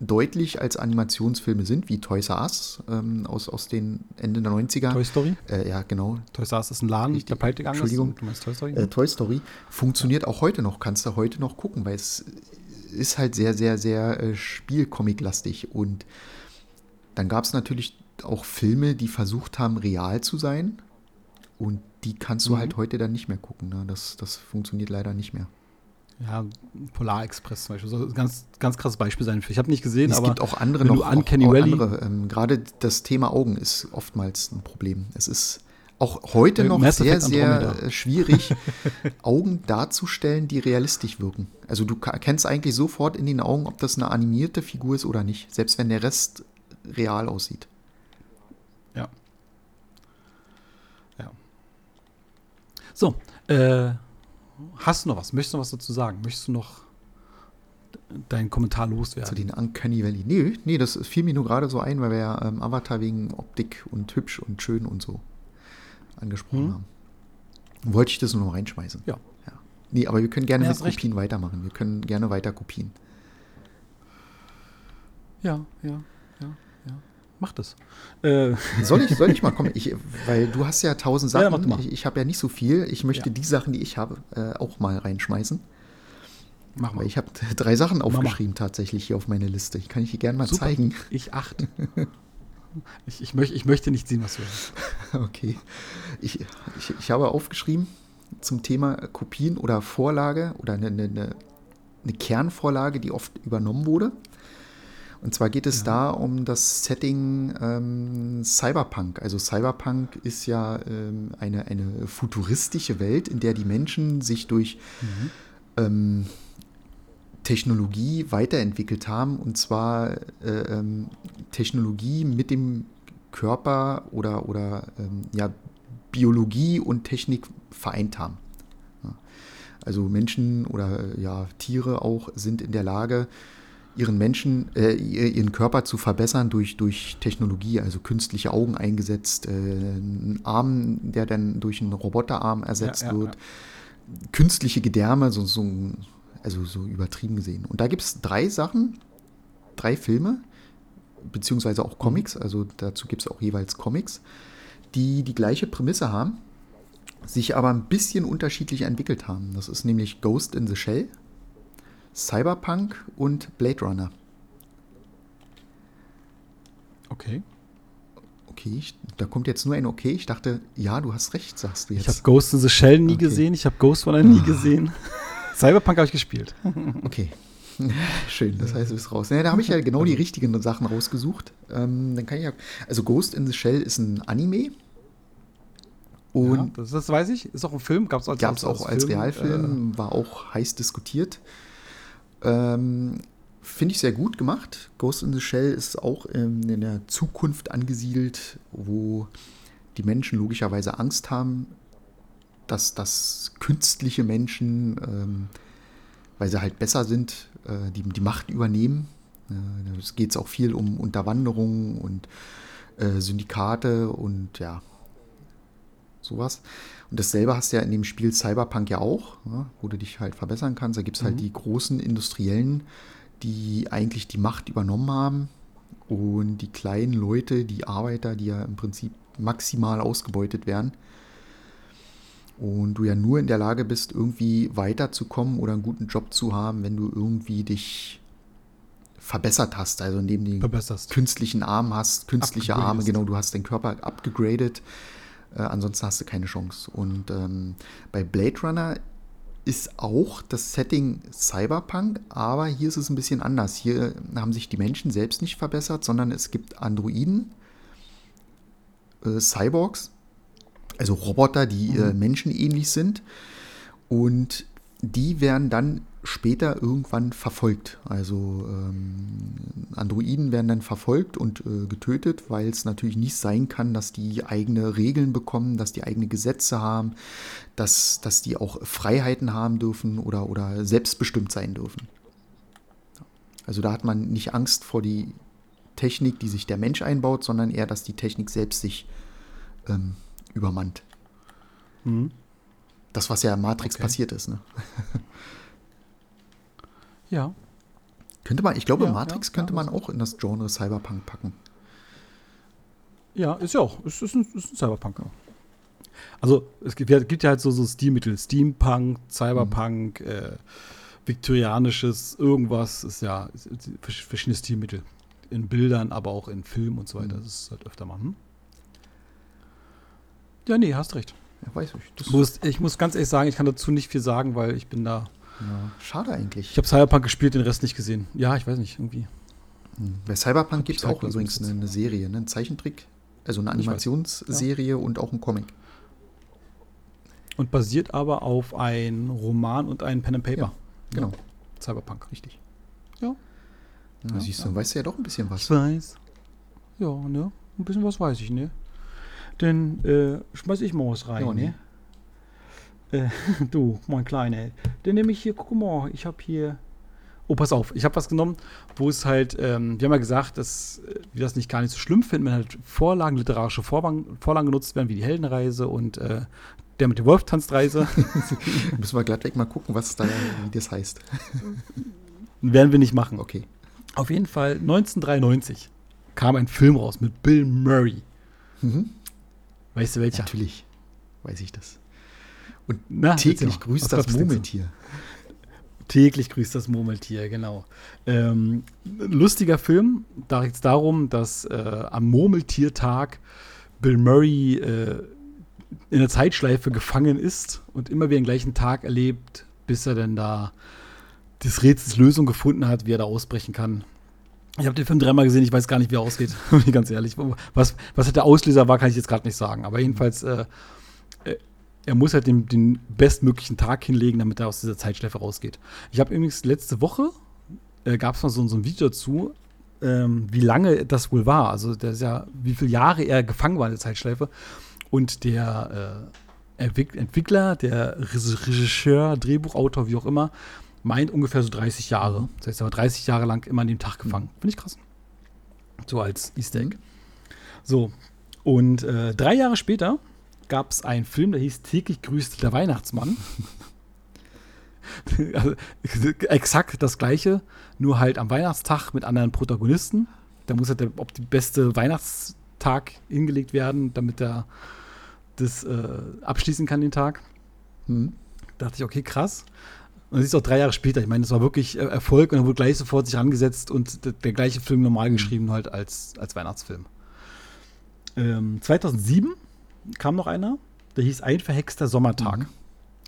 deutlich als Animationsfilme sind, wie Toys R Us ähm, aus, aus den Ende der 90er. Toy Story? Äh, ja, genau. Toys R Us ist ein Laden, Richtig. der pleite gegangen. Entschuldigung. Du meinst Toy Story? Äh, Toy Story funktioniert auch heute noch, kannst du heute noch gucken, weil es ist halt sehr, sehr, sehr äh, Spielcomic-lastig. Und dann gab es natürlich auch Filme, die versucht haben, real zu sein. Und die kannst du Mhm. halt heute dann nicht mehr gucken. Ne? Das, das funktioniert leider nicht mehr. Ja, Polar Express zum Beispiel. Soll ein ganz, ganz krasses Beispiel sein. Ich habe nicht gesehen, es aber gibt auch andere noch. Uncanny auch, auch andere. Ähm, Gerade das Thema Augen ist oftmals ein Problem. Es ist auch heute Äh, noch Mass sehr, sehr äh, schwierig, Augen darzustellen, die realistisch wirken. Also du erkennst eigentlich sofort in den Augen, ob das eine animierte Figur ist oder nicht, selbst wenn der Rest real aussieht. Ja. Ja. So, äh, hast du noch was? Möchtest du noch was dazu sagen? Möchtest du noch deinen Kommentar Zu loswerden? den Uncanny Valley. Nee, nee, das fiel mir nur gerade so ein, weil wir ja ähm, Avatar wegen Optik und hübsch und schön und so angesprochen Mhm. haben. Wollte ich das nur noch reinschmeißen. Ja. ja. Nee, aber wir können gerne Ja, mit hast recht. Kopien weitermachen. Wir können gerne weiter kopien. Ja, ja, ja, ja. Mach das. Äh, Soll ich, soll ich mal kommen? Ich, weil du hast ja tausend Ja, Sachen. mach mal. ich ich habe ja nicht so viel. Ich möchte Ja. die Sachen, die ich habe, äh, auch mal reinschmeißen. mach Weil mal. ich habe drei Sachen aufgeschrieben tatsächlich hier auf meine Liste. Ich kann ich dir gerne mal Super. zeigen. Ich acht. ich, ich, möcht, ich möchte nicht sehen, was du hast. Okay. Ich, ich, ich habe aufgeschrieben zum Thema Kopien oder Vorlage oder eine, eine eine Kernvorlage, die oft übernommen wurde. Und zwar geht es da um das Setting ähm, Cyberpunk. Also Cyberpunk ist ja ähm, eine, eine futuristische Welt, in der die Menschen sich durch ähm, Technologie weiterentwickelt haben. Und zwar äh, ähm, Technologie mit dem Körper oder, oder ähm, ja, Biologie und Technik vereint haben. Ja. Also Menschen oder ja, Tiere auch sind in der Lage, ihren Menschen, äh, ihr- ihren Körper zu verbessern durch, durch Technologie, also künstliche Augen eingesetzt, äh, einen Arm, der dann durch einen Roboterarm ersetzt Ja, ja, wird, künstliche Gedärme, so, so, also so übertrieben gesehen. Und da gibt es drei Sachen, drei Filme, beziehungsweise auch Comics, also dazu gibt es auch jeweils Comics, die die gleiche Prämisse haben, sich aber ein bisschen unterschiedlich entwickelt haben. Das ist nämlich Ghost in the Shell, Cyberpunk und Blade Runner. Okay. Okay, ich, da kommt jetzt nur ein Okay. Ich dachte, ja, du hast recht, sagst du Ich habe jetzt. Ghost in the Shell nie Okay. gesehen. Ich habe Ghost Runner nie gesehen. Cyberpunk habe ich gespielt. Okay. Schön, das heißt, du bist raus. Ja, da habe ich ja genau die richtigen Sachen rausgesucht. Ähm, dann kann ich ja. Also Ghost in the Shell ist ein Anime. ja, Und das, das weiß ich. Ist auch ein Film. Gab es als, Gab es auch als Film, Realfilm, war auch heiß diskutiert. Ähm, Finde ich sehr gut gemacht. Ghost in the Shell ist auch ähm, in der Zukunft angesiedelt, wo die Menschen logischerweise Angst haben, dass, dass künstliche Menschen, ähm, weil sie halt besser sind, äh, die, die Macht übernehmen. Äh, Es geht auch viel um Unterwanderung und äh, Syndikate und ja, sowas. Und dasselbe hast du ja in dem Spiel Cyberpunk ja auch, ja, wo du dich halt verbessern kannst. Da gibt es halt Mhm. die großen Industriellen, die eigentlich die Macht übernommen haben und die kleinen Leute, die Arbeiter, die ja im Prinzip maximal ausgebeutet werden. Und du ja nur in der Lage bist, irgendwie weiterzukommen oder einen guten Job zu haben, wenn du irgendwie dich verbessert hast. Also indem du Verbesserst. künstlichen Arm hast, künstliche Arme, genau, du hast den Körper abgegradet. Äh, ansonsten hast du keine Chance. Und ähm, bei Blade Runner ist auch das Setting Cyberpunk, aber hier ist es ein bisschen anders. Hier haben sich die Menschen selbst nicht verbessert, sondern es gibt Androiden, äh, Cyborgs, also Roboter, die äh, menschenähnlich sind. Und die werden dann später irgendwann verfolgt. Also ähm, Androiden werden dann verfolgt und äh, getötet, weil es natürlich nicht sein kann, dass die eigene Regeln bekommen, dass die eigene Gesetze haben, dass, dass die auch Freiheiten haben dürfen oder, oder selbstbestimmt sein dürfen. Also da hat man nicht Angst vor die Technik, die sich der Mensch einbaut, sondern eher, dass die Technik selbst sich ähm, übermannt. Mhm. Das, was ja in Matrix Okay. passiert ist. Ne? Ja. Könnte man, ich glaube, Ja, Matrix ja, könnte ja, man auch in das Genre Cyberpunk packen. Ja, ist ja auch. Es ist ein, ist ein Cyberpunk. ja. Also, es gibt, ja- gibt ja halt so, so Stilmittel. Steampunk, Cyberpunk, äh, viktorianisches, irgendwas. Ist ja ist, ist, versch- verschiedene Stilmittel. In Bildern, aber auch in Filmen und so weiter. Das ist halt öfter machen. Ja, nee, hast recht. Ja, weiß ich. Das, Ich muss, ich muss ganz ehrlich sagen, ich kann dazu nicht viel sagen, weil ich bin da. Ja, schade eigentlich. Ich habe Cyberpunk gespielt, den Rest nicht gesehen. Ja, ich weiß nicht, irgendwie. Hm. Bei Cyberpunk gibt es auch übrigens ein eine, eine Serie, ne? einen Zeichentrick, also eine. Animationsserie und auch ein Comic. Und basiert aber auf ein Roman und ein Pen and Paper. Ja, Genau, Cyberpunk. richtig. Ja. Ja, Ja, siehst du, ja. weißt du ja doch ein bisschen was. Ich weiß. Ja, ne? Ein bisschen was weiß ich, ne? Dann äh, schmeiß ich mal was rein, Ja, ne? Äh, du, mein Kleiner. Dann nehme ich hier, guck mal, ich habe hier. Oh, pass auf, ich habe was genommen, wo es halt, ähm, wir haben ja gesagt, dass äh, wir das nicht gar nicht so schlimm finden, wenn halt Vorlagen, literarische Vorlagen, Vorlagen genutzt werden, wie die Heldenreise und äh, der mit dem Wolf tanzt Reise. Müssen wir glatt weg mal gucken, was da, das heißt. werden wir nicht machen. Okay. Auf jeden Fall 1993 kam ein Film raus mit Bill Murray. Mhm. Weißt du welcher? Natürlich weiß ich das. Na, erzähl Täglich grüßt das? Murmeltier. Täglich grüßt das Murmeltier, genau. Ähm, lustiger Film. Da geht es darum, dass äh, am Murmeltiertag Bill Murray äh, in der Zeitschleife gefangen ist und immer wieder den gleichen Tag erlebt, bis er dann da des Rätsels Lösung gefunden hat, wie er da ausbrechen kann. Ich habe den Film dreimal gesehen, ich weiß gar nicht, wie er ausgeht, ganz ehrlich. Was, was halt der Auslöser war, kann ich jetzt gerade nicht sagen. Aber jedenfalls, äh, er muss halt den, den bestmöglichen Tag hinlegen, damit er aus dieser Zeitschleife rausgeht. Ich habe übrigens letzte Woche, äh, gab es mal so, so ein Video dazu, ähm, wie lange das wohl war. Also, das ist ja, wie viele Jahre er gefangen war in der Zeitschleife. Und der äh, Entwick- Entwickler, der Re- Regisseur, Drehbuchautor, wie auch immer, meint ungefähr so 30 Jahre. Das heißt, er war 30 Jahre lang immer an dem Tag gefangen. Finde ich krass. So als Easter Egg. So, und äh, drei Jahre später gab es einen Film, der hieß Täglich grüßt der Weihnachtsmann. also, exakt das gleiche, nur halt am Weihnachtstag mit anderen Protagonisten. Da muss halt der, ob die beste Weihnachtstag hingelegt werden, damit er das äh, abschließen kann, den Tag. Mhm. Da dachte ich, okay, krass. Und das ist auch drei Jahre später. Ich meine, das war wirklich äh, Erfolg und dann wurde gleich sofort sich angesetzt und der, der gleiche Film normal geschrieben, halt als, als Weihnachtsfilm. Ähm, 2007 kam noch einer, der hieß Ein verhexter Sommertag. Mhm.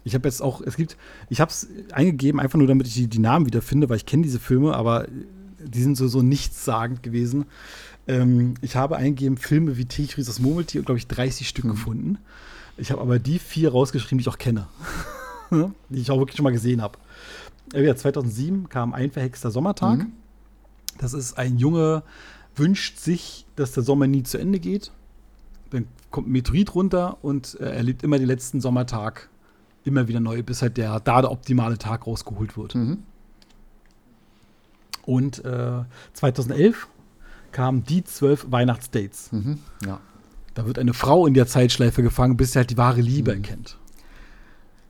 Ich habe jetzt auch, es gibt, ich habe es eingegeben, einfach nur damit ich die, die Namen wieder finde, weil ich kenne diese Filme, aber die sind so, so nichtssagend gewesen. Ähm, ich habe eingegeben Filme wie Tigris das Murmeltier und glaube ich 30 Stück Mhm. gefunden. Ich habe aber die vier rausgeschrieben, die ich auch kenne. die ich auch wirklich schon mal gesehen habe. Äh, ja, 2007 kam Ein verhexter Sommertag. Mhm. Das ist ein Junge, wünscht sich, dass der Sommer nie zu Ende geht. Dann kommt ein Meteorit runter und äh, er lebt immer den letzten Sommertag immer wieder neu, bis halt der, da der optimale Tag rausgeholt wird. Mhm. Und äh, 2011 kamen die zwölf Weihnachtsdates. Mhm. Ja. Da wird eine Frau in der Zeitschleife gefangen, bis sie halt die wahre Liebe Mhm. erkennt.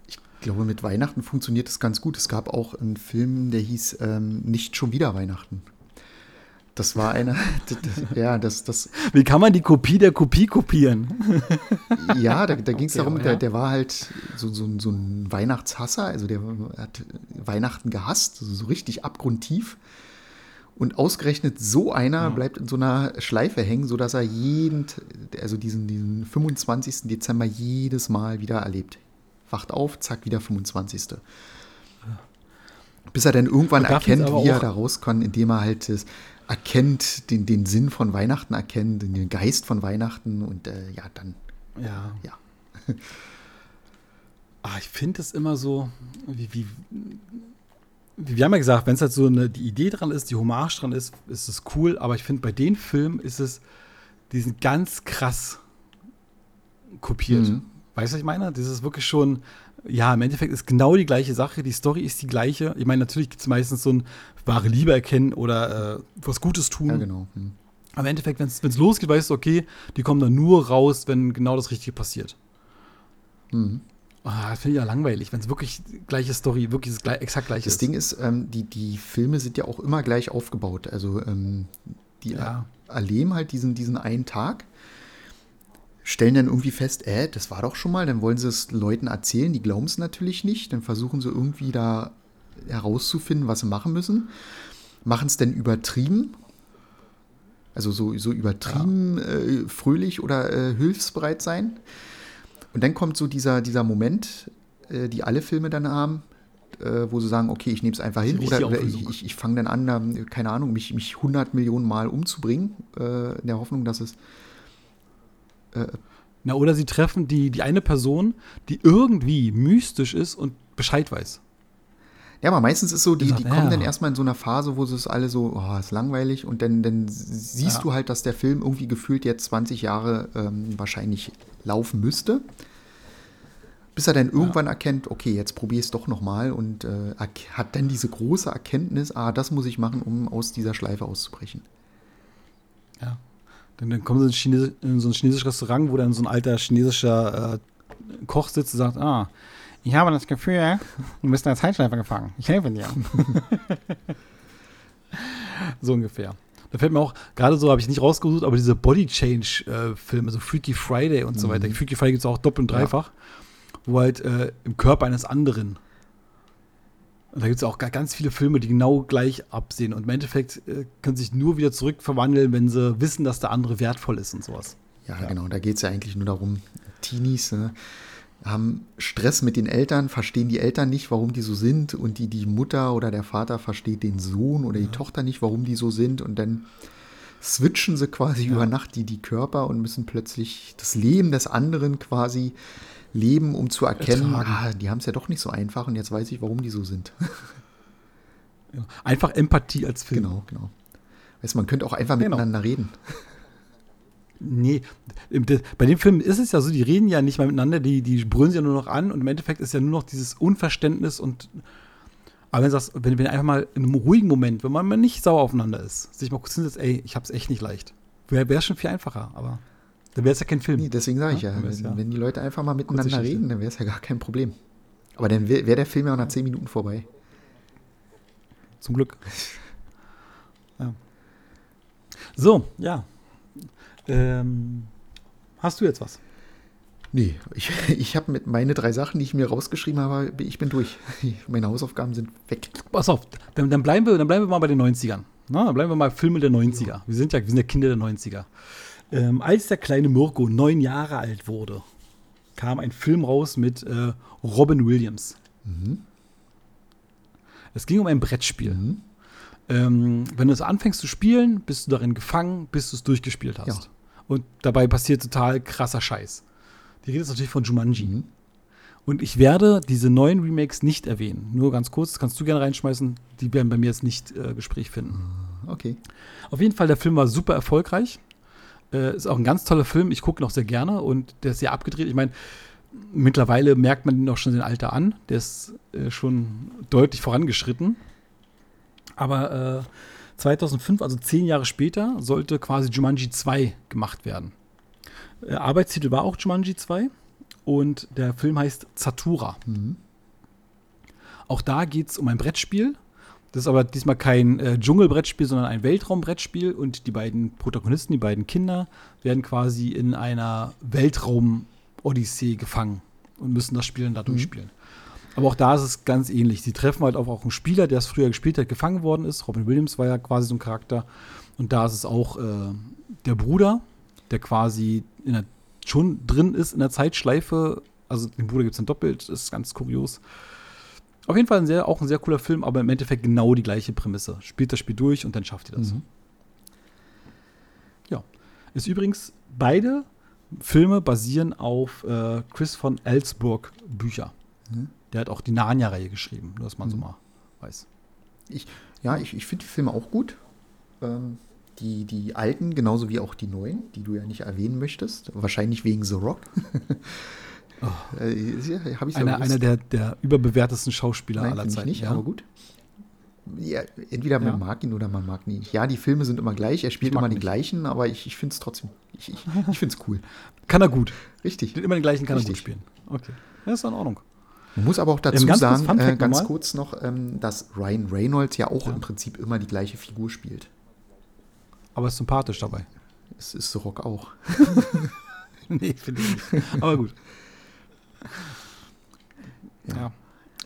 Ich glaube, mit Weihnachten funktioniert es ganz gut. Es gab auch einen Film, der hieß ähm, Nicht schon wieder Weihnachten. Das war einer, ja, das, das, Wie kann man die Kopie der Kopie kopieren? ja, da, da ging es Okay, darum, aber der, ja. der war halt so, so, ein- so ein Weihnachtshasser, also der hat Weihnachten gehasst, also so richtig abgrundtief. Und ausgerechnet so einer bleibt in so einer Schleife hängen, sodass er jeden, also diesen, diesen 25. Dezember jedes Mal wieder erlebt. Wacht auf, zack, wieder 25. Bis er dann irgendwann erkennt, wie er da raus kann, indem er halt das erkennt, den, den Sinn von Weihnachten erkennt, den Geist von Weihnachten und äh, ja, dann, Ja. ja. Ah, ich finde es immer so, wie, wie, wie wir haben ja gesagt, wenn es halt so eine, die Idee dran ist, die Hommage dran ist, ist es cool, aber ich finde, bei den Filmen ist es, die sind ganz krass kopiert. Mhm. Weißt du, was ich meine? Das ist wirklich schon, ja, im Endeffekt ist genau die gleiche Sache, die Story ist die gleiche. Ich meine, natürlich gibt es meistens so ein wahre Liebe erkennen oder äh, was Gutes tun. Ja, genau. Hm. Aber im Endeffekt, wenn es losgeht, weißt du, okay, die kommen dann nur raus, wenn genau das Richtige passiert. Mhm. Ah, das finde ich ja langweilig, wenn es wirklich gleiche Story, wirklich das gleich, exakt gleiche Das ist. Ding ist, ähm, die, die Filme sind ja auch immer gleich aufgebaut. Also ähm, die Ja. erleben halt diesen, diesen einen Tag, stellen dann irgendwie fest, äh, das war doch schon mal, dann wollen sie es Leuten erzählen, die glauben es natürlich nicht, dann versuchen sie irgendwie da herauszufinden, was sie machen müssen, machen es dann übertrieben, also so, so übertrieben äh, fröhlich oder äh, hilfsbereit sein. Und dann kommt so dieser, dieser Moment, äh, die alle Filme dann haben, äh, wo sie sagen, okay, ich nehme es einfach hin. Oder, oder ich, ich, ich fange dann an, ähm, keine Ahnung, mich, mich 100 Millionen Mal umzubringen, äh, in der Hoffnung, dass es Na, oder sie treffen die, die eine Person, die irgendwie mystisch ist und Bescheid weiß. Ja, aber meistens ist so, die, die kommen ja. dann erstmal in so einer Phase, wo sie es alle so, oh, ist langweilig und dann, dann siehst Ja. du halt, dass der Film irgendwie gefühlt jetzt 20 Jahre ähm, wahrscheinlich laufen müsste. Bis er dann irgendwann erkennt, okay, jetzt probier es doch nochmal und äh, hat dann diese große Erkenntnis, ah, das muss ich machen, um aus dieser Schleife auszubrechen. Ja. Dann, dann kommen sie in, in so ein chinesisches Restaurant, wo dann so ein alter chinesischer äh, Koch sitzt und sagt, ah, ich habe das Gefühl, du bist in der Zeitschleife gefangen. Ich helfe dir. so ungefähr. Da fällt mir auch, gerade so habe ich nicht rausgesucht, aber diese Body-Change-Filme, so Freaky Friday und so weiter. Freaky Friday gibt es auch doppelt und Ja. dreifach, wo halt äh, im Körper eines anderen. Und da gibt es auch ga- ganz viele Filme, die genau gleich absehen. Und im Endeffekt äh, können sich nur wieder zurückverwandeln, wenn sie wissen, dass der andere wertvoll ist und sowas. Ja, Ja. genau, da geht es ja eigentlich nur darum, Teenies ne, haben Stress mit den Eltern, verstehen die Eltern nicht, warum die so sind und die, die Mutter oder der Vater versteht den Sohn oder die Tochter nicht, warum die so sind und dann switchen sie quasi Ja. über Nacht die, die Körper und müssen plötzlich das Leben des anderen quasi leben, um zu erkennen, ah, die haben es ja doch nicht so einfach und jetzt weiß ich, warum die so sind. Einfach Empathie als Film. genau, genau. Weißt du, man könnte auch einfach Genau. miteinander reden. Nee, bei dem Film ist es ja so, die reden ja nicht mal miteinander, die, die brüllen sich ja nur noch an und im Endeffekt ist ja nur noch dieses Unverständnis und aber wenn du sagst, wenn, wenn einfach mal in einem ruhigen Moment, wenn man mal nicht sauer aufeinander ist, sich mal kurz hinsetzt, ey, ich hab's echt nicht leicht. Wäre wär schon viel einfacher, aber dann wäre es ja kein Film. Nee, deswegen sage ich Ja, ja, wenn, ja wenn die Leute einfach mal miteinander reden, dann wäre es ja gar kein Problem. Aber dann wäre wär der Film ja auch nach 10 Minuten vorbei. Zum Glück. Ja. So, ja. Ähm, hast du jetzt was? Nee, ich, ich habe mit meine drei Sachen, die ich mir rausgeschrieben habe, ich bin durch. Meine Hausaufgaben sind weg. Pass auf, dann, dann, bleiben wir, dann bleiben wir mal bei den 90ern. Na, dann bleiben wir mal Filme der 90er. Wir sind ja, wir sind ja Kinder der 90er. Ähm, als der kleine Mirko neun Jahre alt wurde, kam ein Film raus mit äh, Robin Williams. Es ging um ein Brettspiel. Mhm. Ähm, wenn du es anfängst zu spielen, bist du darin gefangen, bis du es durchgespielt hast. Ja. Und dabei passiert total krasser Scheiß. Die Rede ist natürlich von Jumanji. Mhm. Und ich werde diese neuen Remakes nicht erwähnen. Nur ganz kurz, das kannst du gerne reinschmeißen. Die werden bei mir jetzt nicht äh, Gespräch finden. Okay. Auf jeden Fall, der Film war super erfolgreich. Äh, ist auch ein ganz toller Film. Ich gucke ihn auch sehr gerne und der ist sehr abgedreht. Ich meine, mittlerweile merkt man ihn auch schon sein Alter an. Der ist äh, schon deutlich vorangeschritten. Aber äh, 2005, also zehn Jahre später, sollte quasi Jumanji 2 gemacht werden. Äh, Arbeitstitel war auch Jumanji 2 und der Film heißt Zatura. Mhm. Auch da geht es um ein Brettspiel. Das ist aber diesmal kein äh, Dschungelbrettspiel, sondern ein Weltraumbrettspiel. Und die beiden Protagonisten, die beiden Kinder, werden quasi in einer Weltraum-Odyssee gefangen und müssen das Spiel dann da durchspielen. Aber auch da ist es ganz ähnlich. Sie treffen halt auch, auch einen Spieler, der es früher gespielt hat, gefangen worden ist. Robin Williams war ja quasi so ein Charakter. Und da ist es auch äh, der Bruder, der quasi der, schon drin ist in der Zeitschleife. Also den Bruder gibt es dann doppelt, das ist ganz kurios. Auf jeden Fall ein sehr, auch ein sehr cooler Film, aber im Endeffekt genau die gleiche Prämisse. Spielt das Spiel durch und dann schafft ihr das. Mhm. Ja. Ist übrigens, beide Filme basieren auf äh, Chris von Ellsburg Bücher. Mhm. Der hat auch die Narnia-Reihe geschrieben, nur dass man so Mhm. mal weiß. Ich, ja, ich, ich finde die Filme auch gut. Ähm, die, die alten, genauso wie auch die neuen, die du ja nicht erwähnen möchtest. Wahrscheinlich wegen The Rock. äh, ja, hab ich's Einer, einer der, der überbewertesten Schauspieler Nein, aller finde ich Zeiten. nicht, ja. aber gut. Ja, entweder man Ja. mag ihn oder man mag ihn nicht. Ja, die Filme sind immer gleich, er spielt immer die nicht. gleichen, aber ich, ich finde es trotzdem, ich, ich, ich finde es cool. Kann er gut. Richtig. Den immer den gleichen kann er gut Richtig. spielen. Okay. Ja, ist in Ordnung. Man muss aber auch dazu ganz sagen, äh, ganz kurz noch, ähm, dass Ryan Reynolds ja auch Ja. im Prinzip immer die gleiche Figur spielt. Aber ist sympathisch dabei. Es ist The Rock auch. nee, finde ich nicht. Aber gut. Ja.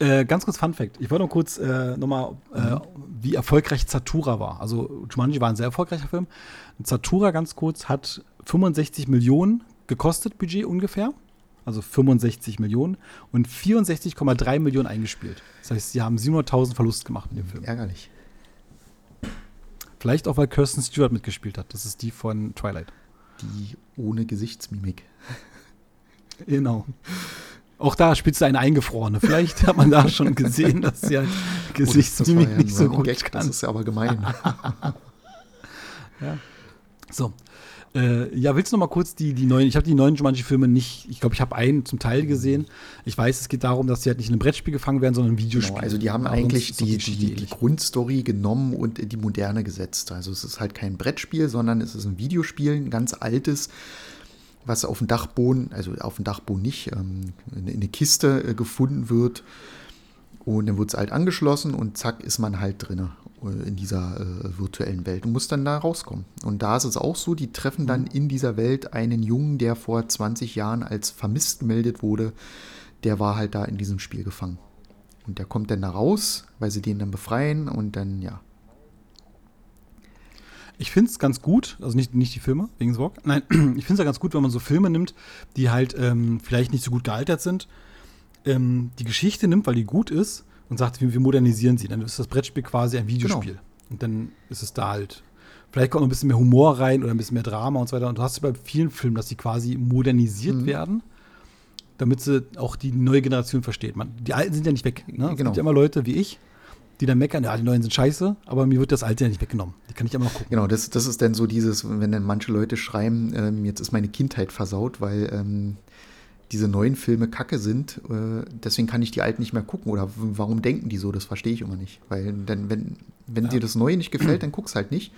Äh, ganz kurz Fun Fact. Ich wollte noch kurz äh, nochmal, äh, wie erfolgreich Zatura war. Also Jumanji war ein sehr erfolgreicher Film. Zatura, ganz kurz, hat 65 Millionen gekostet, Budget ungefähr. Also 65 Millionen und 64,3 Millionen eingespielt. Das heißt, sie haben 700.000 Verlust gemacht mit dem Film. Ärgerlich. Vielleicht auch, weil Kirsten Stewart mitgespielt hat. Das ist die von Twilight. Die ohne Gesichtsmimik. Genau. Auch da spielt sie eine eingefrorene. Vielleicht hat man da schon gesehen, dass sie halt Gesichtsmimik Oh, ja nicht so gut Gag, kann. Das ist ja aber gemein. So. Äh, ja, willst du noch mal kurz die, die neuen, ich habe die neuen Jumanji-Filme nicht, ich glaube, ich habe einen zum Teil gesehen. Ich weiß, es geht darum, dass sie halt nicht in einem Brettspiel gefangen werden, sondern in einem Videospiel. Genau, also die haben Aber eigentlich die, die, die. Grundstory genommen und in die Moderne gesetzt. Also es ist halt kein Brettspiel, sondern es ist ein Videospiel, ein ganz altes, was auf dem Dachboden, also auf dem Dachboden nicht, ähm, in in eine Kiste äh, gefunden wird. Und dann wird es halt angeschlossen und zack ist man halt drin in dieser äh, virtuellen Welt und muss dann da rauskommen. Und da ist es auch so, die treffen dann in dieser Welt einen Jungen, der vor 20 Jahren als vermisst gemeldet wurde. Der war halt da in diesem Spiel gefangen. Und der kommt dann da raus, weil sie den dann befreien und dann, ja. Ich finde es ganz gut, also nicht, nicht die Filme, wegen Sorg. Nein, ich finde es ja ganz gut, wenn man so Filme nimmt, die halt ähm, vielleicht nicht so gut gealtert sind, ähm, die Geschichte nimmt, weil die gut ist und sagt, wir, wir modernisieren sie. Dann ist das Brettspiel quasi ein Videospiel. Und dann ist es da halt. Vielleicht kommt noch ein bisschen mehr Humor rein oder ein bisschen mehr Drama und so weiter. Und du hast bei vielen Filmen, dass die quasi modernisiert Mhm. werden, damit sie auch die neue Generation versteht. Man, die Alten sind ja nicht weg. Ne? Es Genau. gibt ja immer Leute wie ich, die dann meckern, ja, die Neuen sind scheiße, aber mir wird das Alte ja nicht weggenommen. Die kann ich immer noch gucken. Genau, das, das ist dann so dieses, wenn dann manche Leute schreiben, ähm, jetzt ist meine Kindheit versaut, weil ähm, diese neuen Filme kacke sind, äh, deswegen kann ich die alten nicht mehr gucken. Oder warum denken die so? Das verstehe ich immer nicht. Weil dann, wenn, wenn Ja. dir das Neue nicht gefällt, dann guck's halt nicht.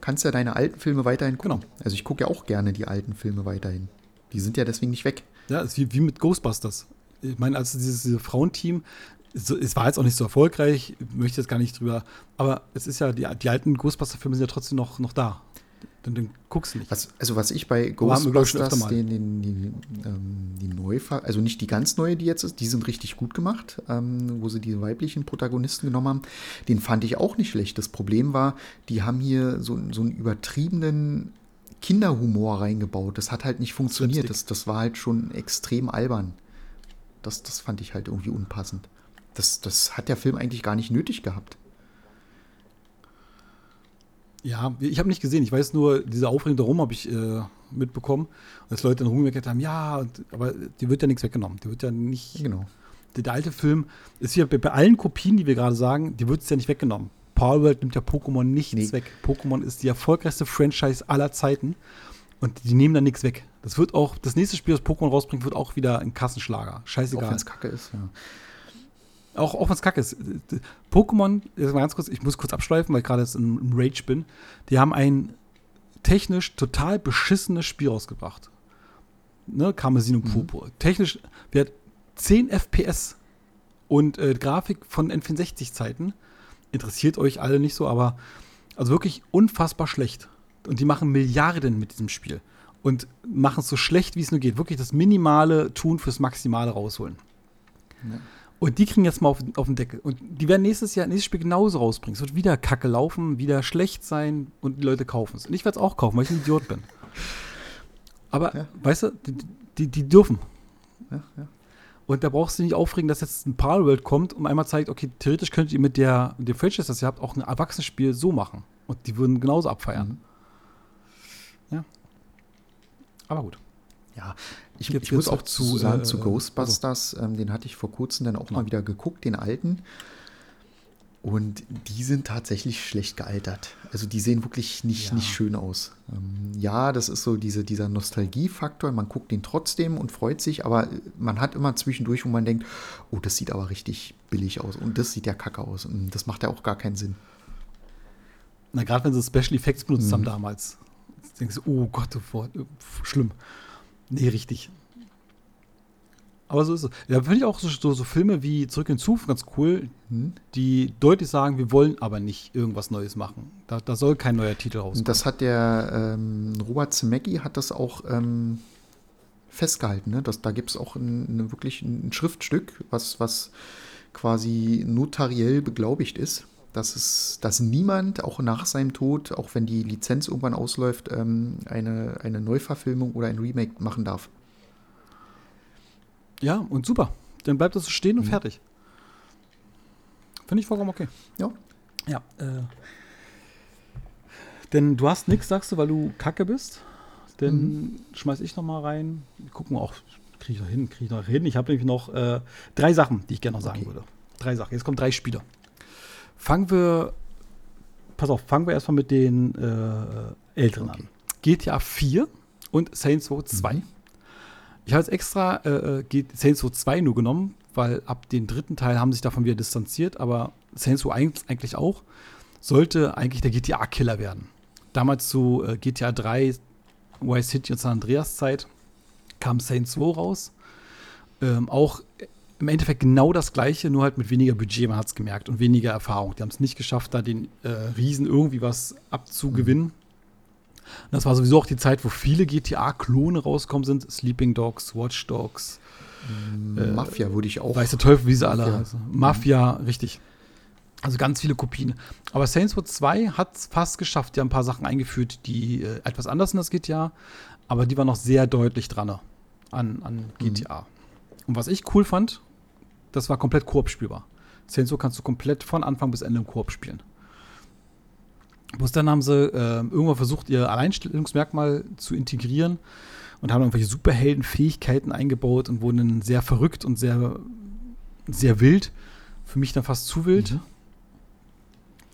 Kannst ja deine alten Filme weiterhin gucken. Genau. Also ich gucke ja auch gerne die alten Filme weiterhin. Die sind ja deswegen nicht weg. Ja, ist wie, wie mit Ghostbusters. Ich meine, als dieses, dieses Frauenteam, so, es war jetzt auch nicht so erfolgreich, ich möchte jetzt gar nicht drüber, aber es ist ja, die, die alten Ghostbuster-Filme sind ja trotzdem noch, noch da. Dann, dann guckst du nicht. Was, also was ich bei Ghostbusters, den, den, die, ähm, die Neufassung, also nicht die ganz neue, die jetzt ist, die sind richtig gut gemacht, ähm, wo sie die weiblichen Protagonisten genommen haben. Den fand ich auch nicht schlecht. Das Problem war, die haben hier so, so einen übertriebenen Kinderhumor reingebaut. Das hat halt nicht funktioniert. Das, das war halt schon extrem albern. Das, das fand ich halt irgendwie unpassend. Das, das hat der Film eigentlich gar nicht nötig gehabt. Ja, ich habe nicht gesehen. Ich weiß nur, diese Aufregung darum habe ich äh, mitbekommen. Dass Leute dann rumgemeckert haben, ja, und- aber die wird ja nichts weggenommen. Die wird ja nicht. Genau. Der, der alte Film ist ja bei, bei allen Kopien, die wir gerade sagen, die wird es ja nicht weggenommen. Power World nimmt ja Pokémon nichts Nee. weg. Pokémon ist die erfolgreichste Franchise aller Zeiten und die nehmen da nichts weg. Das wird auch, das nächste Spiel, das Pokémon rausbringt, wird auch wieder ein Kassenschlager. Auch Scheißegal. wenn es kacke ist. Ja. Auch, auch wenn es kacke ist. Pokémon, jetzt mal ganz kurz, ich muss kurz abschleifen, weil ich gerade jetzt im, Rage bin. Die haben ein technisch total beschissenes Spiel rausgebracht. Ne, Karmesin und Purpur. Technisch, wir hat 10 FPS und äh, Grafik von N64-Zeiten. Interessiert euch alle nicht so, aber also wirklich unfassbar schlecht. Und die machen Milliarden mit diesem Spiel. Und machen es so schlecht, wie es nur geht. Wirklich das Minimale tun fürs Maximale rausholen. Und die kriegen jetzt mal auf, auf den Deckel. Und die werden nächstes Jahr nächstes Spiel genauso rausbringen. Es wird wieder kacke laufen, wieder schlecht sein und die Leute kaufen es. Und ich werde es auch kaufen, weil ich ein Idiot bin. Aber, Ja. weißt du, die, die, die dürfen. Ja, ja. Und da brauchst du nicht aufregen, dass jetzt ein Palworld kommt und einmal zeigt, okay, theoretisch könnt ihr mit, der, mit dem Franchise, das ihr habt, auch ein Erwachsenenspiel so machen. Und die würden genauso abfeiern. Mhm. Ja. Aber gut. Ja, ich, ich muss auch zu, sagen, äh, zu Ghostbusters, ähm, den hatte ich vor kurzem dann auch mal wieder geguckt, den alten. Und die sind tatsächlich schlecht gealtert. Also die sehen wirklich nicht, Ja. nicht schön aus. Ähm, ja, das ist so diese, dieser Nostalgiefaktor. Man guckt ihn trotzdem und freut sich, aber man hat immer zwischendurch, wo man denkt, oh, das sieht aber richtig billig aus und das sieht ja kacke aus. Und das macht ja auch gar keinen Sinn. Na, gerade wenn sie Special Effects benutzt Mhm. haben damals. Jetzt denkst du, oh Gott, oh, Gott, oh, schlimm. Nee, richtig. Aber so ist es. Ja, finde ich auch so, so, so Filme wie Zurück in Zuf ganz cool, Hm? die deutlich sagen, wir wollen aber nicht irgendwas Neues machen. Da, da soll kein neuer Titel rauskommen. Das hat der ähm, Robert Zemecki hat das auch ähm, festgehalten. Ne? Das, da gibt es auch ein, eine, wirklich ein Schriftstück, was, was quasi notariell beglaubigt ist, dass, es, dass niemand auch nach seinem Tod, auch wenn die Lizenz irgendwann ausläuft, ähm, eine, eine Neuverfilmung oder ein Remake machen darf. ja, und super. Dann bleibt das so stehen und Mhm. fertig. Finde ich vollkommen okay. Ja. Ja. Äh, denn du hast nichts, sagst du, weil du kacke bist. Dann Mhm. schmeiß ich noch mal rein. Gucken wir auch, kriege ich noch hin, kriege ich noch hin. Ich habe nämlich noch äh, drei Sachen, die ich gerne noch sagen Okay. würde. Drei Sachen. Jetzt kommen drei Spieler. Fangen wir, pass auf, fangen wir erstmal mit den äh, älteren Okay. an. GTA 4 und Saints Row 2. Mhm. Ich habe jetzt extra äh, G- Saints Row 2 nur genommen, weil ab dem dritten Teil haben sie sich davon wieder distanziert, aber Saints Row 1 eigentlich auch, sollte eigentlich der GTA-Killer werden. Damals zu äh, GTA 3, Vice City und San Andreas Zeit kam Saints Row raus. Ähm, auch im Endeffekt genau das gleiche, nur halt mit weniger Budget, man hat es gemerkt, und weniger Erfahrung. Die haben es nicht geschafft, da den äh, Riesen irgendwie was abzugewinnen. Und das war sowieso auch die Zeit, wo viele GTA-Klone rausgekommen sind. Sleeping Dogs, Watch Dogs, Äh, Mafia würde ich auch. weiß der Teufel, wie sie alle Mafia. heißen. Mafia, richtig. Also ganz viele Kopien. Aber Saints Row 2 hat es fast geschafft. Die haben ein paar Sachen eingeführt, die äh, etwas anders sind das GTA, aber die waren noch sehr deutlich dran an, an GTA. Und was ich cool fand, das war komplett Koop spielbar. Saints Row kannst du komplett von Anfang bis Ende im Koop spielen. Bloß dann haben sie äh, irgendwann versucht, ihr Alleinstellungsmerkmal zu integrieren und haben irgendwelche Superheldenfähigkeiten eingebaut und wurden dann sehr verrückt und sehr, sehr wild. Für mich dann fast zu wild. Mhm.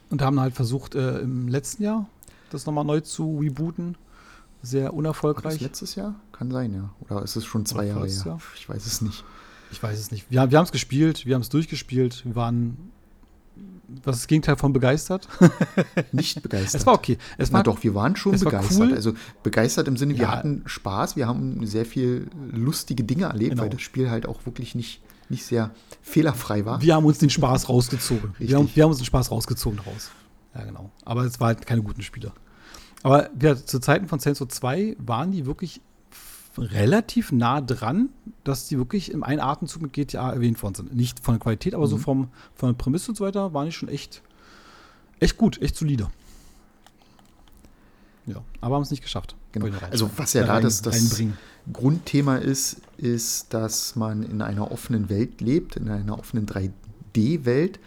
Und haben halt versucht, äh, im letzten Jahr das nochmal neu zu rebooten. Sehr unerfolgreich. letztes Jahr? Kann sein, ja. Oder ist es schon zwei Jahre her? Jahr? Ich weiß es nicht. Ich weiß es nicht. Wir, wir haben es gespielt, wir haben es durchgespielt, wir waren, was ist das Gegenteil von begeistert? Nicht begeistert. Es war okay. Es Na war doch, wir waren schon es war begeistert. cool. Also begeistert im Sinne, wir Ja. hatten Spaß, wir haben sehr viel lustige Dinge erlebt, Genau. weil das Spiel halt auch wirklich nicht, nicht sehr fehlerfrei war. Wir haben uns den Spaß rausgezogen. Wir haben, wir haben uns den Spaß rausgezogen daraus. Ja, genau. Aber es war halt keine guten Spieler. Aber ja, zu Zeiten von Row 2 waren die wirklich relativ nah dran, dass die wirklich im einen Atemzug mit GTA erwähnt worden sind. Nicht von der Qualität, aber so Mhm. vom, von der Prämisse und so weiter waren die schon echt, echt gut, echt solide. Ja, aber haben es nicht geschafft. Genau. Noch Also was ja rein- da das, das. Grundthema ist, ist, dass man in einer offenen Welt lebt, in einer offenen 3D-Welt